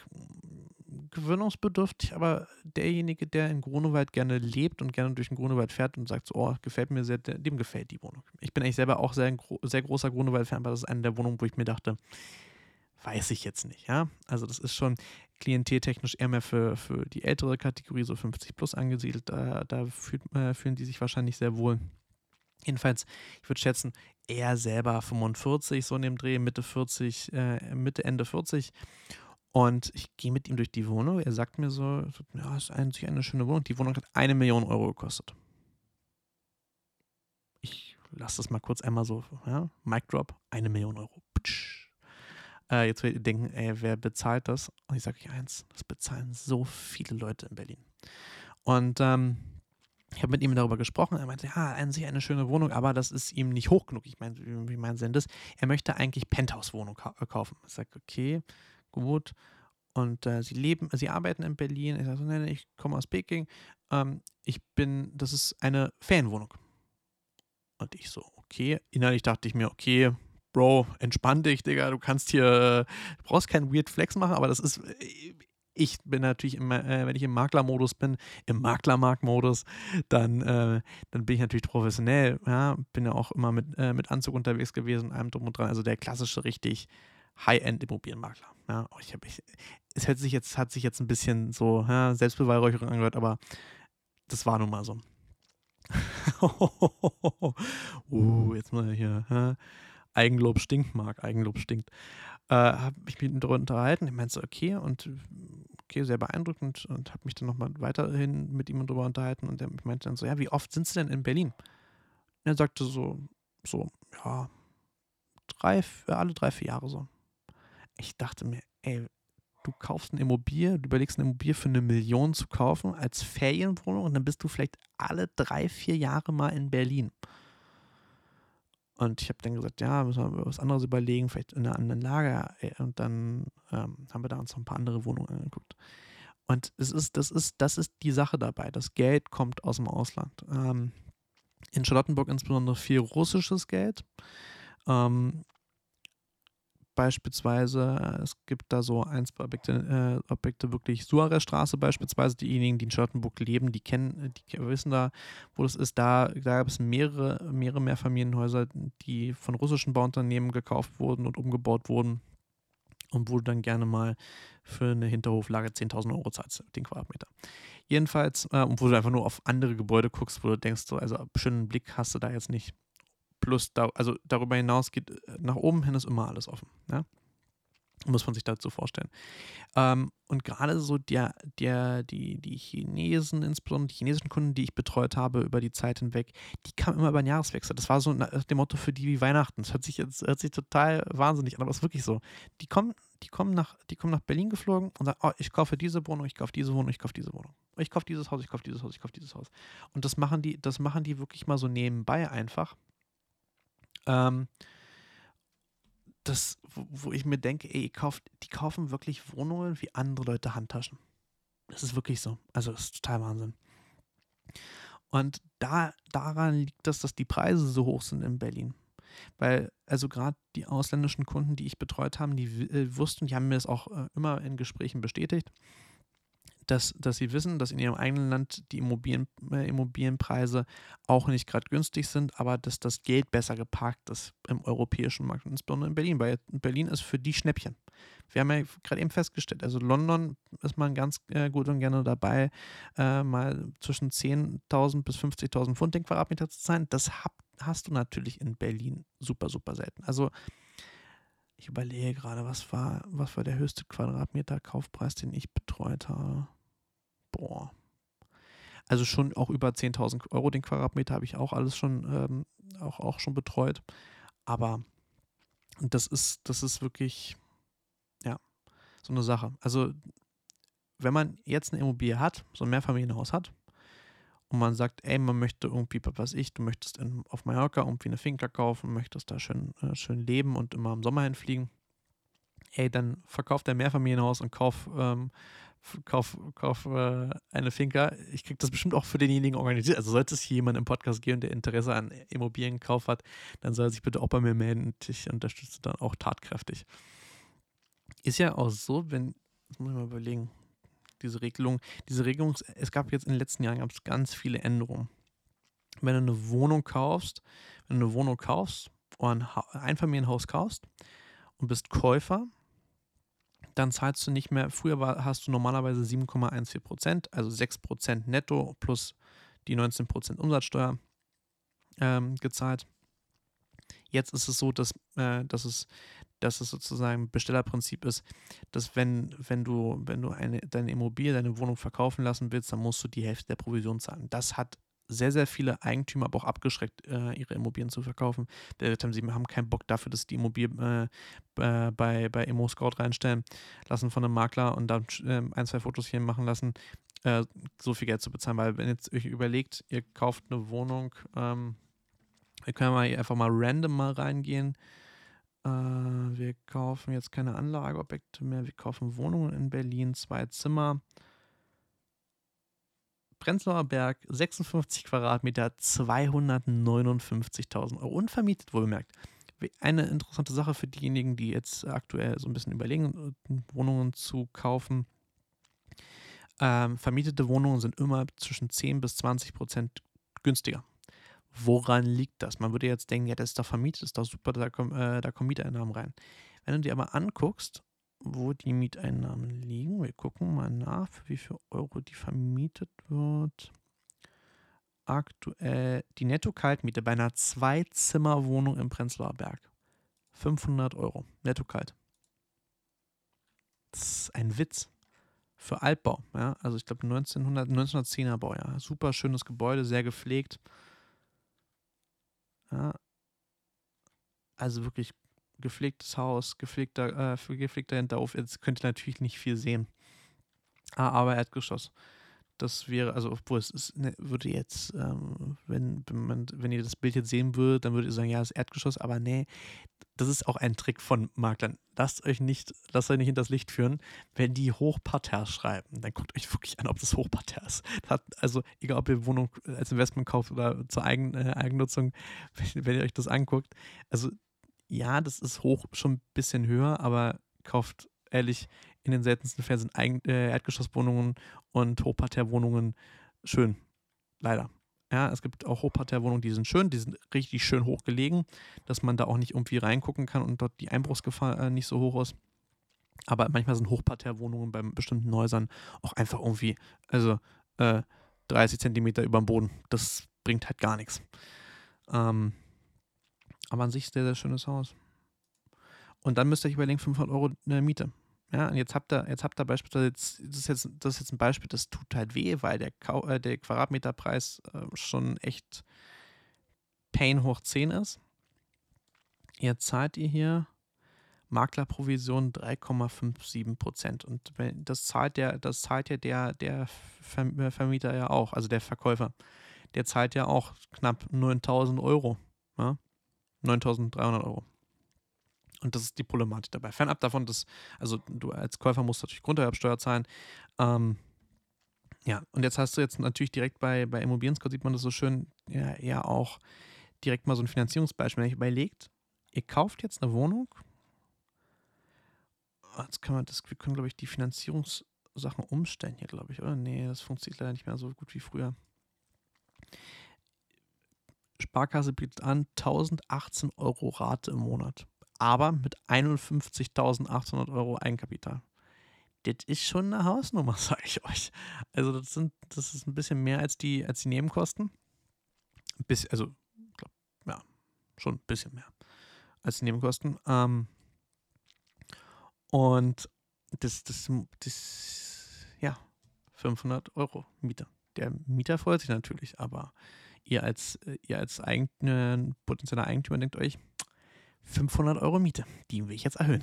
gewöhnungsbedürftig, aber derjenige, der in Grunewald gerne lebt und gerne durch den Grunewald fährt und sagt, so, oh, gefällt mir sehr, dem gefällt die Wohnung. Ich bin eigentlich selber auch sehr, sehr großer Grunewald-Fan, aber das ist eine der Wohnungen, wo ich mir dachte, weiß ich jetzt nicht, ja. Also das ist schon klienteltechnisch eher mehr für, für die ältere Kategorie, so 50 plus angesiedelt. Da, da fühlt, äh, fühlen die sich wahrscheinlich sehr wohl. Jedenfalls, ich würde schätzen, er selber 45, so in dem Dreh, Mitte 40, äh, Mitte, Ende 40. Und ich gehe mit ihm durch die Wohnung. Er sagt mir so, ja, ist eigentlich eine schöne Wohnung. Die Wohnung hat eine Million Euro gekostet. Ich lasse das mal kurz einmal so, ja, Mic Drop, eine Million Euro. Äh, jetzt werdet ihr denken, ey, wer bezahlt das? Und ich sage euch eins, das bezahlen so viele Leute in Berlin. Und ähm, ich habe mit ihm darüber gesprochen. Er meinte, ja, an sich eine schöne Wohnung, aber das ist ihm nicht hoch genug. Ich meine, wie meinen Sie denn das? Er möchte eigentlich Penthouse-Wohnung kaufen. Ich sage, okay, gut. Und äh, sie leben, sie arbeiten in Berlin. Ich sage so, nein, ich komme aus Peking. Ähm, ich bin, das ist eine Ferienwohnung. Und ich so, okay. Innerlich dachte ich mir, okay, Bro, entspann dich, Digga. Du kannst hier, du brauchst keinen Weird Flex machen, aber das ist, äh, ich bin natürlich, im, äh, wenn ich im Maklermodus bin, im Maklermarktmodus, dann, äh, dann bin ich natürlich professionell. Ja? Bin ja auch immer mit, äh, mit Anzug unterwegs gewesen, allem drum und dran. Also der klassische, richtig High-End-Immobilienmakler. Ja? Oh, ich ich, es hat sich, jetzt, hat sich jetzt ein bisschen so ja, Selbstbeweihräucherung angehört, aber das war nun mal so. uh, jetzt mal hier. Ja? Eigenlob stinkt, Marc, Eigenlob stinkt. Äh, habe ich mich darüber unterhalten. Ich meinte so, okay, und okay, sehr beeindruckend und habe mich dann nochmal weiterhin mit ihm darüber unterhalten und er meinte dann so, ja, wie oft sind Sie denn in Berlin? Und er sagte so, so, ja, drei, alle drei, vier Jahre so. Ich dachte mir, ey, du kaufst eine Immobilie, du überlegst eine Immobilie für eine Million zu kaufen als Ferienwohnung und dann bist du vielleicht alle drei, vier Jahre mal in Berlin. Und ich habe dann gesagt, ja, müssen wir was anderes überlegen, vielleicht in einer anderen Lage. Und dann ähm, haben wir da uns noch ein paar andere Wohnungen angeguckt. Und es ist, das ist, das ist die Sache dabei. Das Geld kommt aus dem Ausland. Ähm, in Charlottenburg insbesondere viel russisches Geld. Ähm, beispielsweise, es gibt da so ein, zwei Objekte, äh, Objekte wirklich Suarezstraße beispielsweise, diejenigen, die in Charlottenburg leben, die kennen, die wissen da, wo das ist. Da, da gab es mehrere, mehrere Mehrfamilienhäuser, die von russischen Bauunternehmen gekauft wurden und umgebaut wurden und wo du dann gerne mal für eine Hinterhoflage 10.000 Euro zahlst, den Quadratmeter. Jedenfalls, äh, wo du einfach nur auf andere Gebäude guckst, wo du denkst, so, also schönen Blick hast du da jetzt nicht plus, da, also darüber hinaus geht, nach oben hin ist immer alles offen. Ja? Muss man sich dazu vorstellen. Ähm, und gerade so der, der, die, die Chinesen, insbesondere die chinesischen Kunden, die ich betreut habe über die Zeit hinweg, die kamen immer über den Jahreswechsel. Das war so nach dem Motto für die wie Weihnachten. Das hört sich jetzt hört sich total wahnsinnig an, aber es ist wirklich so. Die kommen, die kommen nach, die kommen nach Berlin geflogen und sagen, oh, ich kaufe diese Wohnung, ich kaufe diese Wohnung, ich kaufe diese Wohnung. Ich kaufe dieses Haus, ich kaufe dieses Haus, ich kaufe dieses Haus. Und das machen die, das machen die wirklich mal so nebenbei einfach. Ähm, das, wo, wo, ich mir denke, ey, kauft, die kaufen wirklich Wohnungen wie andere Leute Handtaschen. Das ist wirklich so. Also, das ist total Wahnsinn. Und da, daran liegt das, dass die Preise so hoch sind in Berlin. Weil, also gerade die ausländischen Kunden, die ich betreut habe, die äh, wussten, die haben mir das auch äh, immer in Gesprächen bestätigt, dass, dass sie wissen, dass in ihrem eigenen Land die Immobilien, äh, Immobilienpreise auch nicht gerade günstig sind, aber dass das Geld besser geparkt ist im europäischen Markt, insbesondere in Berlin, weil Berlin ist für die Schnäppchen. Wir haben ja gerade eben festgestellt, also London ist man ganz äh, gut und gerne dabei, äh, mal zwischen 10.000 bis 50.000 Pfund den Quadratmeter zu zahlen. Das hab, hast du natürlich in Berlin super, super selten. Also ich überlege gerade, was war, was war der höchste Quadratmeter Kaufpreis, den ich betreut habe? Boah. Also schon auch über 10.000 Euro den Quadratmeter habe ich auch alles schon, ähm, auch, auch schon betreut. Aber das ist, das ist wirklich, ja, so eine Sache. Also, wenn man jetzt eine Immobilie hat, so ein Mehrfamilienhaus hat, und man sagt, ey, man möchte irgendwie, was weiß ich, du möchtest in, auf Mallorca irgendwie eine Finca kaufen, möchtest da schön, äh, schön leben und immer im Sommer hinfliegen, ey, dann verkauft dein Mehrfamilienhaus und kauf, ähm, kauf, kauf äh, eine Finca. Ich kriege das bestimmt auch für denjenigen organisiert. Also sollte es hier jemand im Podcast geben, der Interesse an Immobilienkauf hat, dann soll er sich bitte auch bei mir melden. Ich unterstütze dann auch tatkräftig. Ist ja auch so, wenn, das muss ich mal überlegen, diese Regelung, diese Regelung, es gab jetzt in den letzten Jahren gab es ganz viele Änderungen. Wenn du eine Wohnung kaufst, wenn du eine Wohnung kaufst oder ein Einfamilienhaus kaufst und bist Käufer, dann zahlst du nicht mehr, früher war, hast du normalerweise 7,14 Prozent, also 6 Prozent netto plus die 19 Prozent Umsatzsteuer ähm, gezahlt. Jetzt ist es so, dass, äh, dass, es, dass es sozusagen Bestellerprinzip ist, dass wenn, wenn du, wenn du eine, deine Immobilie, deine Wohnung verkaufen lassen willst, dann musst du die Hälfte der Provision zahlen. Das hat sehr, sehr viele Eigentümer aber auch abgeschreckt, äh, ihre Immobilien zu verkaufen. Sie haben keinen Bock dafür, dass die Immobilie äh, äh, bei, bei Immo Scout reinstellen lassen von einem Makler und dann äh, ein, zwei Fotos hier machen lassen, äh, so viel Geld zu bezahlen. Weil wenn jetzt euch überlegt, ihr kauft eine Wohnung, ähm, wir können mal einfach mal random mal reingehen. Äh, wir kaufen jetzt keine Anlageobjekte mehr, wir kaufen Wohnungen in Berlin, zwei Zimmer. Prenzlauer Berg, 56 Quadratmeter, 259.000 Euro. Unvermietet, wohlgemerkt. Eine interessante Sache für diejenigen, die jetzt aktuell so ein bisschen überlegen, Wohnungen zu kaufen. Ähm, vermietete Wohnungen sind immer zwischen 10 bis 20 Prozent günstiger. Woran liegt das? Man würde jetzt denken, ja, das ist doch vermietet, das ist doch super, da, kommen, äh, da kommen Mieteinnahmen rein. Wenn du dir aber anguckst, wo die Mieteinnahmen liegen. Wir gucken mal nach, für wie viel Euro die vermietet wird. Aktuell die Netto-Kaltmiete bei einer Zwei-Zimmer-Wohnung im Prenzlauer Berg. 500 Euro. Netto-Kalt. Das ist ein Witz. Für Altbau. Ja? Also ich glaube 1900, 1910er Baujahr. Super schönes Gebäude, sehr gepflegt. Ja. Also wirklich gepflegtes Haus, gepflegter, äh, gepflegter Hinterhof. Jetzt könnt ihr natürlich nicht viel sehen. Ah, aber Erdgeschoss. Das wäre, also obwohl es ist, ne, würde jetzt, ähm, wenn, wenn, man, wenn ihr das Bild jetzt sehen würdet, dann würdet ihr sagen, ja, das Erdgeschoss, aber nee, das ist auch ein Trick von Maklern. Lasst euch nicht, lasst euch nicht hinters Licht führen. Wenn die Hochparterre schreiben, dann guckt euch wirklich an, ob das Hochparterre ist. Das also, egal ob ihr Wohnung als Investment kauft oder zur Eigen, äh, Eigennutzung, wenn, wenn ihr euch das anguckt, also ja, das ist hoch schon ein bisschen höher, aber kauft ehrlich, in den seltensten Fällen sind Eigen, äh, Erdgeschosswohnungen und Hochparterrewohnungen schön. Leider. Ja, es gibt auch Hochparterrewohnungen, die sind schön, die sind richtig schön hoch gelegen, dass man da auch nicht irgendwie reingucken kann und dort die Einbruchsgefahr äh, nicht so hoch ist. Aber manchmal sind Hochparterrewohnungen bei bestimmten Häusern auch einfach irgendwie, also äh, 30 Zentimeter über dem Boden. Das bringt halt gar nichts. Ähm, aber an sich sehr, sehr schönes Haus. Und dann müsst ihr euch überlegen, 500 Euro eine Miete. Ja, und jetzt habt ihr, jetzt habt ihr beispielsweise, jetzt, das, ist jetzt, das ist jetzt ein Beispiel, das tut halt weh, weil der, Kau äh, der Quadratmeterpreis äh, schon echt Pain hoch 10 ist. Jetzt zahlt ihr hier Maklerprovision 3,57 Prozent. Und das zahlt der, das zahlt ja der, der Vermieter ja auch, also der Verkäufer. Der zahlt ja auch knapp 9000 Euro. Ja? 9300 Euro. Und das ist die Problematik dabei. Fernab davon, dass, also du als Käufer musst natürlich Grunderwerbsteuer zahlen. Ähm, ja, und jetzt hast du jetzt natürlich direkt bei, bei Immobilien-Scout sieht man das so schön, ja, ja auch direkt mal so ein Finanzierungsbeispiel. Wenn ihr überlegt, ihr kauft jetzt eine Wohnung, jetzt können wir das, wir können, glaube ich, die Finanzierungssachen umstellen hier, glaube ich, oder? Nee, das funktioniert leider nicht mehr so gut wie früher. Sparkasse bietet an 1018 Euro Rate im Monat, aber mit 51.800 Euro Eigenkapital. Das ist schon eine Hausnummer, sage ich euch. Also das sind, das ist ein bisschen mehr als die, als die Nebenkosten. Ein bisschen, also, glaub, ja, schon ein bisschen mehr als die Nebenkosten. Ähm, und das, das, das, ja, 500 Euro Mieter. Der Mieter freut sich natürlich, aber ihr als, ihr als Eigentümer, potenzieller Eigentümer denkt euch, 500 Euro Miete, die will ich jetzt erhöhen.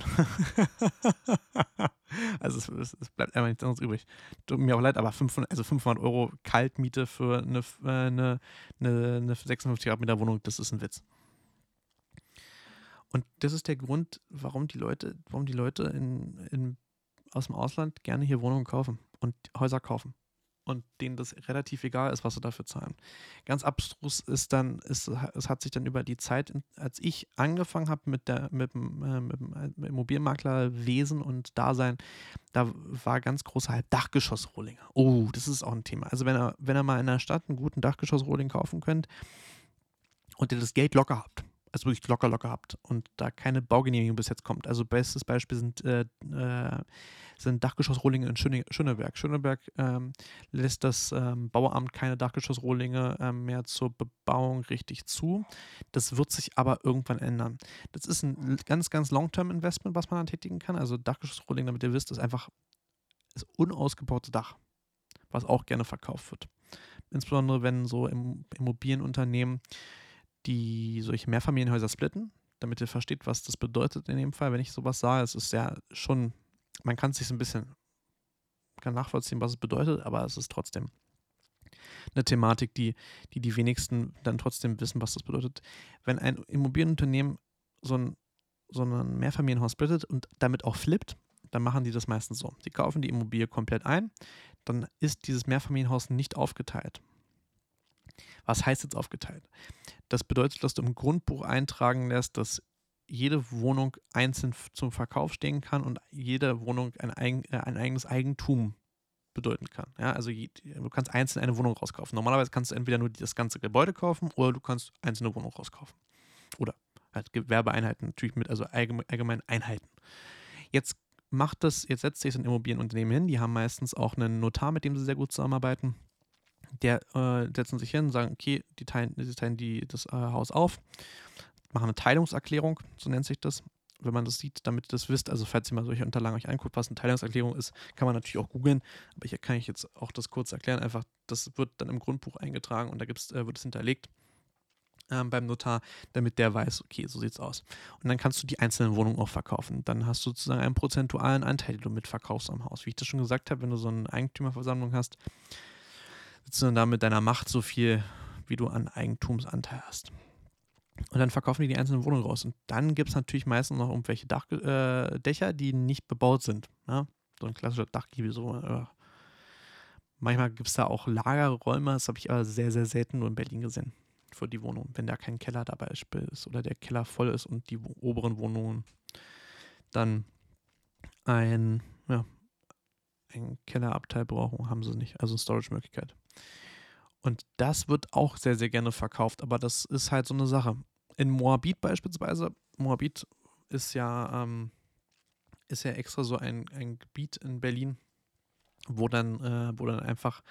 also es, es, es, bleibt einfach nichts anderes übrig. Tut mir auch leid, aber 500, also 500 Euro Kaltmiete für eine, äh, eine, eine, eine 56 Quadratmeter Wohnung, das ist ein Witz. Und das ist der Grund, warum die Leute, warum die Leute in, in, aus dem Ausland gerne hier Wohnungen kaufen und Häuser kaufen und denen das relativ egal ist, was sie dafür zahlen. Ganz abstrus ist dann, ist, es hat sich dann über die Zeit, als ich angefangen habe mit, mit, dem, äh, mit dem äh, Immobilienmaklerwesen und Dasein, da war ganz großer halt Dachgeschossrohlinge. Oh, das ist auch ein Thema. Also wenn ihr, wenn ihr mal in der Stadt einen guten Dachgeschossrohling kaufen könnt und ihr das Geld locker habt, also wirklich locker, locker habt und da keine Baugenehmigung bis jetzt kommt. Also bestes Beispiel sind, äh, äh, sind Dachgeschossrohlinge in Schöneberg. Schöneberg ähm, lässt das ähm, Bauamt keine Dachgeschossrohlinge äh, mehr zur Bebauung richtig zu. Das wird sich aber irgendwann ändern. Das ist ein ganz, ganz Long-Term-Investment, was man dann tätigen kann. Also Dachgeschossrohling, damit ihr wisst, ist einfach das unausgebaute Dach, was auch gerne verkauft wird. Insbesondere wenn so Immobilienunternehmen die solche Mehrfamilienhäuser splitten, damit ihr versteht, was das bedeutet in dem Fall. Wenn ich sowas sage, es ist ja schon, man kann es sich so ein bisschen, kann nachvollziehen, was es bedeutet, aber es ist trotzdem eine Thematik, die, die die wenigsten dann trotzdem wissen, was das bedeutet. Wenn ein Immobilienunternehmen so ein, so ein Mehrfamilienhaus splittet und damit auch flippt, dann machen die das meistens so. Die kaufen die Immobilie komplett ein, dann ist dieses Mehrfamilienhaus nicht aufgeteilt. Was heißt jetzt aufgeteilt? Das bedeutet, dass du im Grundbuch eintragen lässt, dass jede Wohnung einzeln zum Verkauf stehen kann und jede Wohnung ein, eigen, äh, ein eigenes Eigentum bedeuten kann. Ja, also du kannst einzeln eine Wohnung rauskaufen. Normalerweise kannst du entweder nur das ganze Gebäude kaufen oder du kannst einzelne Wohnungen rauskaufen. Oder halt Gewerbeeinheiten, natürlich mit also allgemeinen Einheiten. Jetzt macht das, jetzt setzt sich ein Immobilienunternehmen hin, die haben meistens auch einen Notar, mit dem sie sehr gut zusammenarbeiten der äh, setzen sich hin und sagen, okay, die teilen, die teilen die, das äh, Haus auf, machen eine Teilungserklärung, so nennt sich das, wenn man das sieht, damit ihr das wisst. Also falls ihr mal solche Unterlagen euch anguckt, was eine Teilungserklärung ist, kann man natürlich auch googeln. Aber hier kann ich jetzt auch das kurz erklären. Einfach, das wird dann im Grundbuch eingetragen und da gibt's, äh, wird es hinterlegt ähm, beim Notar, damit der weiß, okay, so sieht's aus. Und dann kannst du die einzelnen Wohnungen auch verkaufen. Dann hast du sozusagen einen prozentualen Anteil, den du mitverkaufst am Haus. Wie ich das schon gesagt habe, wenn du so eine Eigentümerversammlung hast, sitzt du dann da mit deiner Macht so viel, wie du an Eigentumsanteil hast. Und dann verkaufen die die einzelnen Wohnungen raus. Und dann gibt es natürlich meistens noch irgendwelche Dach, äh, Dächer, die nicht bebaut sind. Ne? So ein klassischer Dachgiebel. So, äh. Manchmal gibt es da auch Lagerräume, das habe ich aber sehr, sehr selten nur in Berlin gesehen. Für die Wohnung, wenn da kein Keller dabei ist oder der Keller voll ist und die oberen Wohnungen dann ein, ja, ein Kellerabteil brauchen, haben sie nicht. Also eine Storage-Möglichkeit. Und das wird auch sehr, sehr gerne verkauft, aber das ist halt so eine Sache. In Moabit beispielsweise, Moabit ist ja, ähm, ist ja extra so ein, ein Gebiet in Berlin, wo dann, äh, wo dann einfach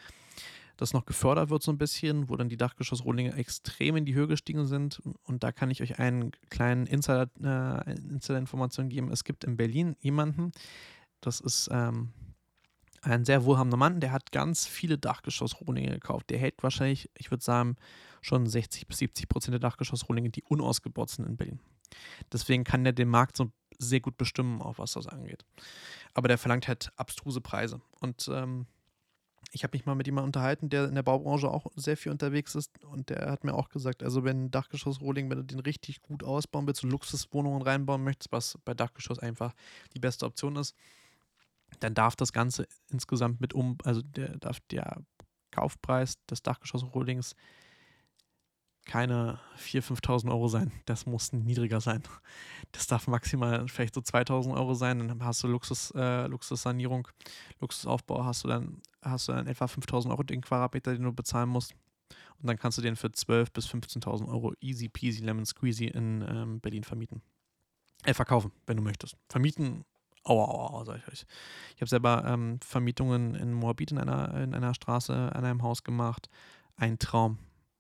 das noch gefördert wird so ein bisschen, wo dann die Dachgeschossrohlinge extrem in die Höhe gestiegen sind. Und da kann ich euch einen kleinen Insider, äh, Insider-Information geben. Es gibt in Berlin jemanden, das ist ähm, ein sehr wohlhabender Mann, der hat ganz viele Dachgeschossrohlinge gekauft. Der hält wahrscheinlich, ich würde sagen, schon 60 bis 70 Prozent der Dachgeschossrohlinge, die unausgebaut sind in Berlin. Deswegen kann der den Markt so sehr gut bestimmen, auch was das angeht. Aber der verlangt halt abstruse Preise. Und ähm, ich habe mich mal mit jemandem unterhalten, der in der Baubranche auch sehr viel unterwegs ist und der hat mir auch gesagt, also wenn Dachgeschossrohling, wenn du den richtig gut ausbauen willst, Luxuswohnungen reinbauen möchtest, was bei Dachgeschoss einfach die beste Option ist, dann darf das Ganze insgesamt mit um, also der darf der Kaufpreis des Dachgeschossrohlings keine 4.000, 5.000 Euro sein. Das muss niedriger sein. Das darf maximal vielleicht so 2.000 Euro sein. Dann hast du Luxus, äh, Luxussanierung, Luxusaufbau, hast du dann, hast du dann etwa 5.000 Euro den Quadratmeter, den du bezahlen musst. Und dann kannst du den für 12.000 bis 15.000 Euro easy peasy lemon squeezy in ähm, Berlin vermieten. Äh, verkaufen, wenn du möchtest. Vermieten Aua, aua, aua, sag ich euch. Ich habe selber ähm, Vermietungen in Moabit in einer, in einer Straße, an einem Haus gemacht. Ein Traum.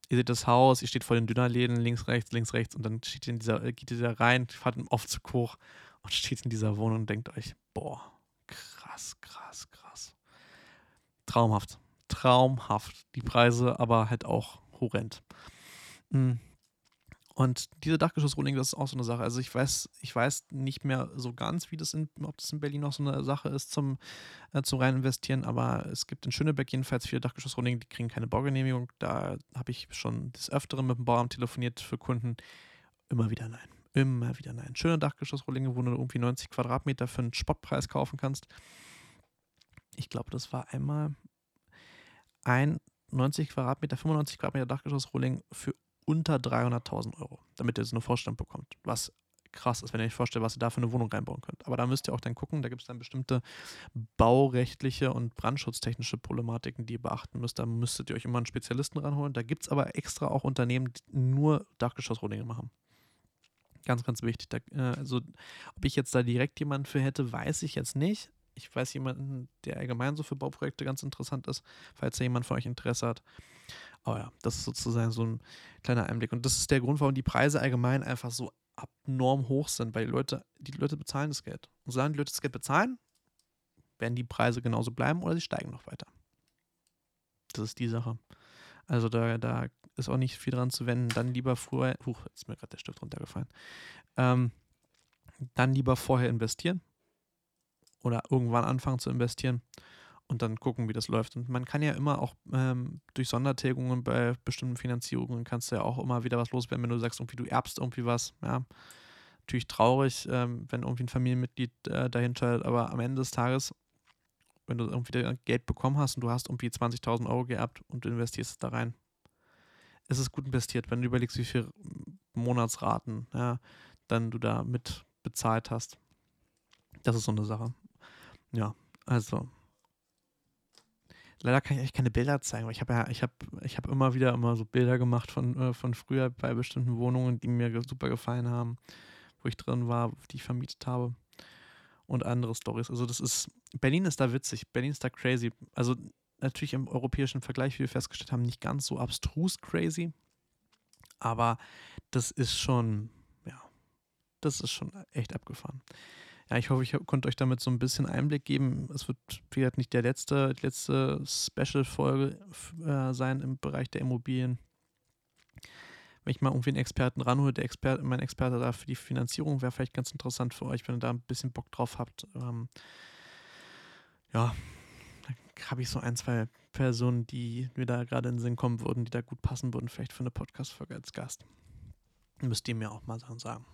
Ihr seht das Haus, ihr steht vor den Dönerläden, links, rechts, links, rechts und dann steht in dieser, äh, geht ihr da rein, fahrt im Aufzug hoch und steht in dieser Wohnung und denkt euch, boah, krass, krass, krass. Traumhaft. Traumhaft. Die Preise aber halt auch horrend. Mhm. Und diese Dachgeschossrohling, das ist auch so eine Sache. Also ich weiß, ich weiß nicht mehr so ganz, wie das in, ob das in Berlin noch so eine Sache ist zum, äh, zum rein investieren, aber es gibt in Schöneberg jedenfalls viele Dachgeschossrohlinge, die kriegen keine Baugenehmigung. Da habe ich schon des Öfteren mit dem Bauamt telefoniert für Kunden. Immer wieder nein. immer wieder. Nein, schöne Dachgeschossrohlinge, wo du irgendwie 90 Quadratmeter für einen Spottpreis kaufen kannst. Ich glaube, das war einmal ein 90 Quadratmeter, 95 Quadratmeter Dachgeschossrohling für unter 300.000 Euro, damit ihr so eine Vorstellung bekommt, was krass ist, wenn ihr euch vorstellt, was ihr da für eine Wohnung reinbauen könnt. Aber da müsst ihr auch dann gucken, da gibt es dann bestimmte baurechtliche und brandschutztechnische Problematiken, die ihr beachten müsst. Da müsstet ihr euch immer einen Spezialisten ranholen. Da gibt es aber extra auch Unternehmen, die nur Dachgeschossrohlinge machen. Ganz, ganz wichtig. Da, äh, also, ob ich jetzt da direkt jemanden für hätte, weiß ich jetzt nicht. Ich weiß jemanden, der allgemein so für Bauprojekte ganz interessant ist, falls da jemand von euch Interesse hat. Aber ja, das ist sozusagen so ein kleiner Einblick. Und das ist der Grund, warum die Preise allgemein einfach so abnorm hoch sind, weil die Leute, die Leute bezahlen das Geld. Und solange die Leute das Geld bezahlen, werden die Preise genauso bleiben oder sie steigen noch weiter. Das ist die Sache. Also da, da ist auch nicht viel dran zu wenden. Dann lieber vorher, huch, jetzt ist mir gerade der Stift runtergefallen. Ähm, dann lieber vorher investieren oder irgendwann anfangen zu investieren und dann gucken, wie das läuft. Und man kann ja immer auch ähm, durch Sondertilgungen bei bestimmten Finanzierungen kannst du ja auch immer wieder was loswerden, wenn du sagst, irgendwie du erbst irgendwie was. Ja, natürlich traurig, ähm, wenn irgendwie ein Familienmitglied äh, dahinter, aber am Ende des Tages, wenn du irgendwie Geld bekommen hast und du hast irgendwie 20.000 Euro geerbt und du investierst es da rein, ist es gut investiert, wenn du überlegst, wie viele Monatsraten ja, dann du da mit bezahlt hast. Das ist so eine Sache. Ja, also Leider kann ich euch keine Bilder zeigen, weil ich habe ja, ich habe, ich habe immer wieder immer so Bilder gemacht von, äh, von früher bei bestimmten Wohnungen, die mir super gefallen haben, wo ich drin war, die ich vermietet habe und andere Stories. Also das ist, Berlin ist da witzig, Berlin ist da crazy. Also natürlich im europäischen Vergleich, wie wir festgestellt haben, nicht ganz so abstrus crazy, aber das ist schon, ja, das ist schon echt abgefahren. Ja, ich hoffe, ich konnte euch damit so ein bisschen Einblick geben. Es wird vielleicht nicht der letzte, letzte Special-Folge äh, sein im Bereich der Immobilien. Wenn ich mal irgendwie einen Experten ranhole, der Experte, mein Experte da für die Finanzierung wäre vielleicht ganz interessant für euch, wenn ihr da ein bisschen Bock drauf habt. Ähm, ja, da habe ich so ein, zwei Personen, die mir da gerade in den Sinn kommen würden, die da gut passen würden, vielleicht für eine Podcast-Folge als Gast. Müsst ihr mir auch mal sagen.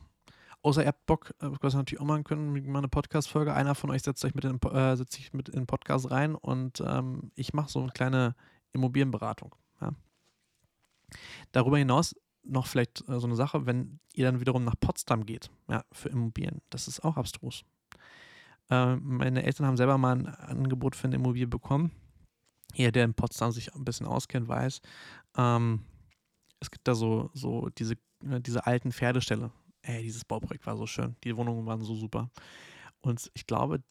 Außer ihr habt Bock, äh, was wir natürlich auch machen können, mal eine Podcast-Folge. Einer von euch setzt euch mit in, äh, setzt sich mit in den Podcast rein und ähm, ich mache so eine kleine Immobilienberatung. Ja. Darüber hinaus noch vielleicht äh, so eine Sache, wenn ihr dann wiederum nach Potsdam geht, ja, für Immobilien. Das ist auch abstrus. Äh, meine Eltern haben selber mal ein Angebot für eine Immobilie bekommen. Jeder, der in Potsdam sich ein bisschen auskennt, weiß, ähm, es gibt da so, so diese, äh, diese alten Pferdeställe, ey, dieses Bauprojekt war so schön. Die Wohnungen waren so super. Und ich glaube,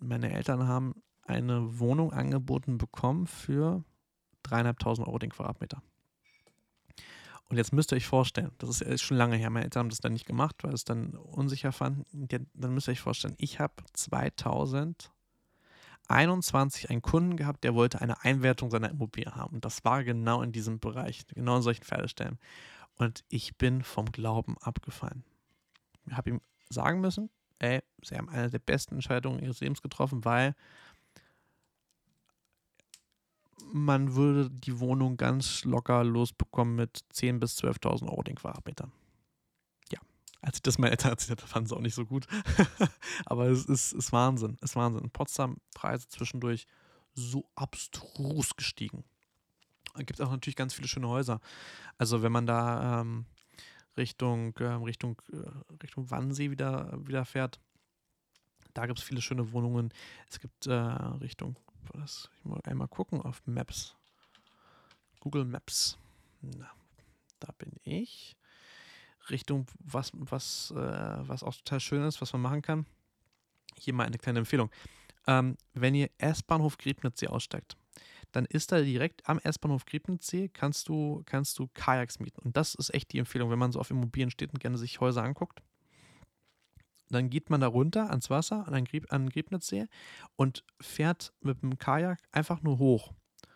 meine Eltern haben eine Wohnung angeboten bekommen für dreieinhalbtausend Euro den Quadratmeter. Und jetzt müsst ihr euch vorstellen, das ist, schon lange her, meine Eltern haben das dann nicht gemacht, weil es dann unsicher fanden. Dann müsst ihr euch vorstellen, ich habe 2021 einen Kunden gehabt, der wollte eine Einwertung seiner Immobilie haben. Und das war genau in diesem Bereich, genau in solchen Pferdestellen. Und ich bin vom Glauben abgefallen habe ihm sagen müssen, ey, sie haben eine der besten Entscheidungen ihres Lebens getroffen, weil man würde die Wohnung ganz locker losbekommen mit 10.000 bis 12.000 Euro den Quadratmeter. Ja, als ich das meinen Eltern erzählt habe, fanden sie auch nicht so gut. Aber es ist, ist Wahnsinn, ist Wahnsinn. In Potsdam Preise zwischendurch so abstrus gestiegen. Gibt auch natürlich ganz viele schöne Häuser. Also wenn man da ähm, Richtung, äh, Richtung, äh, Richtung Wannsee wieder, wieder fährt. Da gibt es viele schöne Wohnungen. Es gibt äh, Richtung, was, ich muss einmal gucken auf Maps. Google Maps. Na, da bin ich. Richtung, was, was, äh, was auch total schön ist, was man machen kann. Hier mal eine kleine Empfehlung. Ähm, wenn ihr S-Bahnhof Griebnitzsee aussteigt, dann ist da direkt am S-Bahnhof Griebnitzsee kannst du, kannst du Kajaks mieten. Und das ist echt die Empfehlung, wenn man so auf Immobilien steht und gerne sich Häuser anguckt. Dann geht man da runter ans Wasser, an, Grieb, an Griebnitzsee und fährt mit dem Kajak einfach nur hoch,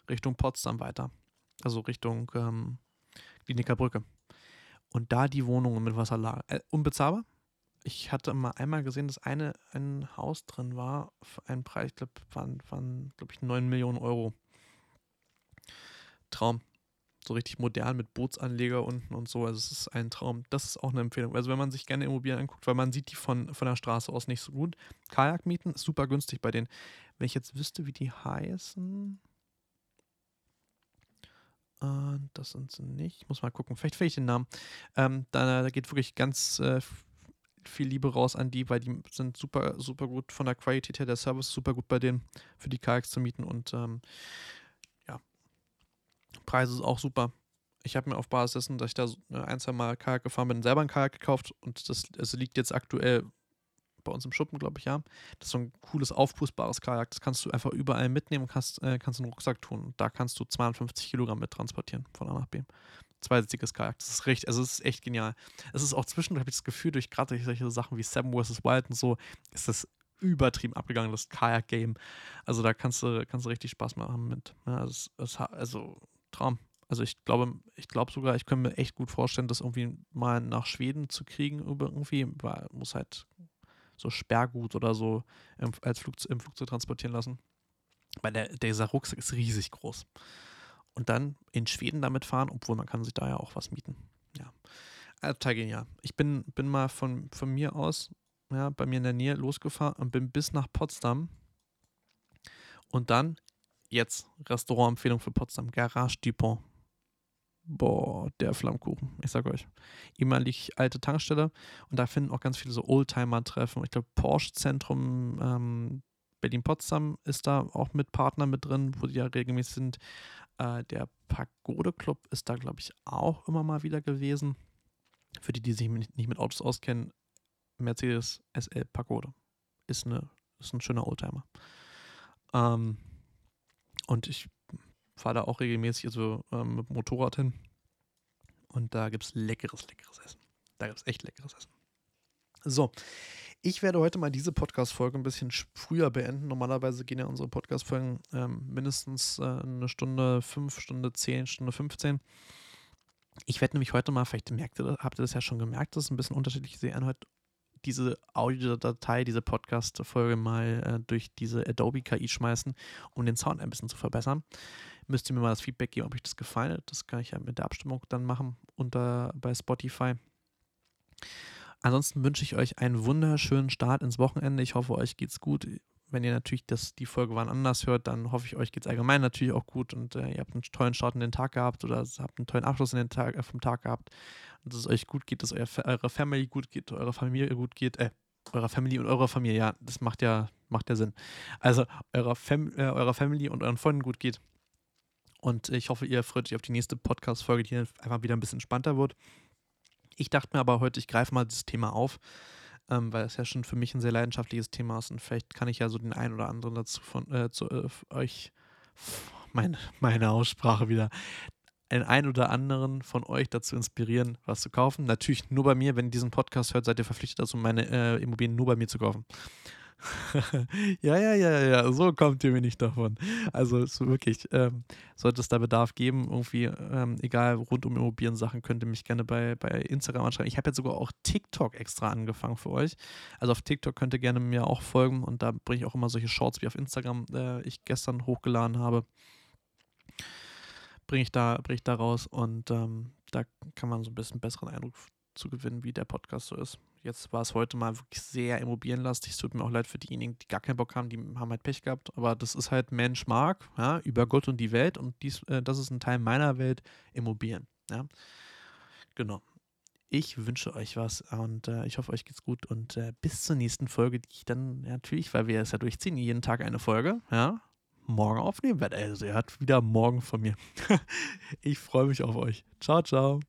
Richtung Potsdam weiter. Also Richtung ähm, Kliniker Brücke. Und da die Wohnungen mit Wasserlage. Äh, unbezahlbar. Ich hatte mal einmal gesehen, dass eine, ein Haus drin war für einen Preis, ich glaube, waren, waren glaube ich, 9 Millionen Euro. Traum. so richtig modern mit Bootsanleger unten und so. Also es ist ein Traum. Das ist auch eine Empfehlung. Also wenn man sich gerne Immobilien anguckt, weil man sieht die von, von der Straße aus nicht so gut. Kajak mieten super günstig bei denen. Wenn ich jetzt wüsste, wie die heißen. Äh, das sind sie nicht. Ich muss mal gucken. Vielleicht finde ich den Namen. Ähm, da, da, geht wirklich ganz äh, viel Liebe raus an die, weil die sind super, super gut von der Qualität her. Der Service ist super gut bei denen für die Kajaks zu mieten und ähm, Preis ist auch super. Ich habe mir auf Basis dessen, dass ich da äh, ein, zwei Mal Kajak gefahren bin, selber ein Kajak gekauft und das, das liegt jetzt aktuell bei uns im Schuppen, glaube ich, ja. Das ist so ein cooles, aufpustbares Kajak. Das kannst du einfach überall mitnehmen kannst, äh, kannst in Rucksack tun. Da kannst du 52 Kilogramm mit transportieren von A nach B. Zweisitziges Kajak. Das ist richtig, also es ist echt genial. Es ist auch zwischendurch, habe ich das Gefühl, durch gerade solche Sachen wie Seven vs. Wild und so, ist das übertrieben abgegangen, das Kajak-Game. Also da kannst du, kannst du richtig Spaß machen mit. Ja, es, es, also Traum. Also ich glaube, ich glaube sogar, ich könnte mir echt gut vorstellen, das irgendwie mal nach Schweden zu kriegen, irgendwie, weil muss halt so Sperrgut oder so im, als Flug, im Flugzeug transportieren lassen. Weil der, dieser Rucksack ist riesig groß. Und dann in Schweden damit fahren, obwohl man kann sich da ja auch was mieten. Ja. Total genial. Ich bin, bin mal von, von mir aus, ja, bei mir in der Nähe losgefahren und bin bis nach Potsdam und dann jetzt Restaurantempfehlung für Potsdam, Garage Dupont. Boah, der Flammkuchen, ich sag euch. Ehemalig alte Tankstelle und da finden auch ganz viele so Oldtimer-Treffen. Ich glaube, Porsche-Zentrum ähm, Berlin-Potsdam ist da auch mit Partner mit drin, wo die ja regelmäßig sind. Äh, der Pagode-Club ist da, glaube ich, auch immer mal wieder gewesen. Für die, die sich nicht mit Autos auskennen, Mercedes SL Pagode ist, eine, ist ein schöner Oldtimer. Ähm, und ich fahre da auch regelmäßig also, ähm, mit dem Motorrad hin. Und da gibt es leckeres, leckeres Essen. Da gibt es echt leckeres Essen. So, ich werde heute mal diese Podcast-Folge ein bisschen früher beenden. Normalerweise gehen ja unsere Podcast-Folgen ähm, mindestens äh, eine Stunde, fünf Stunde, zehn, Stunde 15. Ich werde nämlich heute mal, vielleicht merkt ihr, habt ihr das ja schon gemerkt, dass es ein bisschen unterschiedlich sehen heute diese Audiodatei, diese Podcast-Folge mal äh, durch diese Adobe KI schmeißen, um den Sound ein bisschen zu verbessern. Müsst ihr mir mal das Feedback geben, ob euch das gefallen hat. Das kann ich ja mit der Abstimmung dann machen unter bei Spotify. Ansonsten wünsche ich euch einen wunderschönen Start ins Wochenende. Ich hoffe, euch geht's gut wenn ihr natürlich das, die Folge wann anders hört, dann hoffe ich, euch geht es allgemein natürlich auch gut und äh, ihr habt einen tollen Start in den Tag gehabt oder habt einen tollen Abschluss in den Tag, äh, vom Tag gehabt und dass es euch gut geht, dass euer, eure Family gut geht, eure Familie gut geht, äh, eurer Family und eurer Familie, ja, das macht ja, macht ja Sinn. Also eurer, Fam äh, eurer Family und euren Freunden gut geht. Und ich hoffe, ihr freut euch auf die nächste Podcast-Folge, die einfach wieder ein bisschen entspannter wird. Ich dachte mir aber heute, ich greife mal dieses Thema auf, ähm, weil es ja schon für mich ein sehr leidenschaftliches Thema ist und vielleicht kann ich ja so den einen oder anderen dazu von äh, zu, äh, euch, meine, meine Aussprache wieder, den einen oder anderen von euch dazu inspirieren, was zu kaufen. Natürlich nur bei mir, wenn ihr diesen Podcast hört, seid ihr verpflichtet dazu, meine äh, Immobilien nur bei mir zu kaufen. ja, ja, ja, ja, so kommt ihr mir nicht davon. Also es wirklich, ähm, sollte es da Bedarf geben, irgendwie, ähm, egal, rund um Immobilien-Sachen, könnt ihr mich gerne bei, bei Instagram anschreiben. Ich habe jetzt sogar auch TikTok extra angefangen für euch. Also auf TikTok könnt ihr gerne mir auch folgen und da bringe ich auch immer solche Shorts wie auf Instagram, äh, ich gestern hochgeladen habe. Bringe ich, da, bring ich da raus und ähm, da kann man so ein bisschen besseren Eindruck zu gewinnen, wie der Podcast so ist. Jetzt war es heute mal wirklich sehr immobilienlastig. Es tut mir auch leid für diejenigen, die gar keinen Bock haben, die haben halt Pech gehabt. Aber das ist halt Mensch mag, ja, über Gott und die Welt. Und dies, äh, das ist ein Teil meiner Welt, Immobilien. Ja. Genau. Ich wünsche euch was und äh, ich hoffe, euch geht's gut. Und äh, bis zur nächsten Folge, die ich dann ja, natürlich, weil wir es ja durchziehen, jeden Tag eine Folge, ja, morgen aufnehmen werde. Also, ihr hört wieder morgen von mir. ich freue mich auf euch. Ciao, ciao.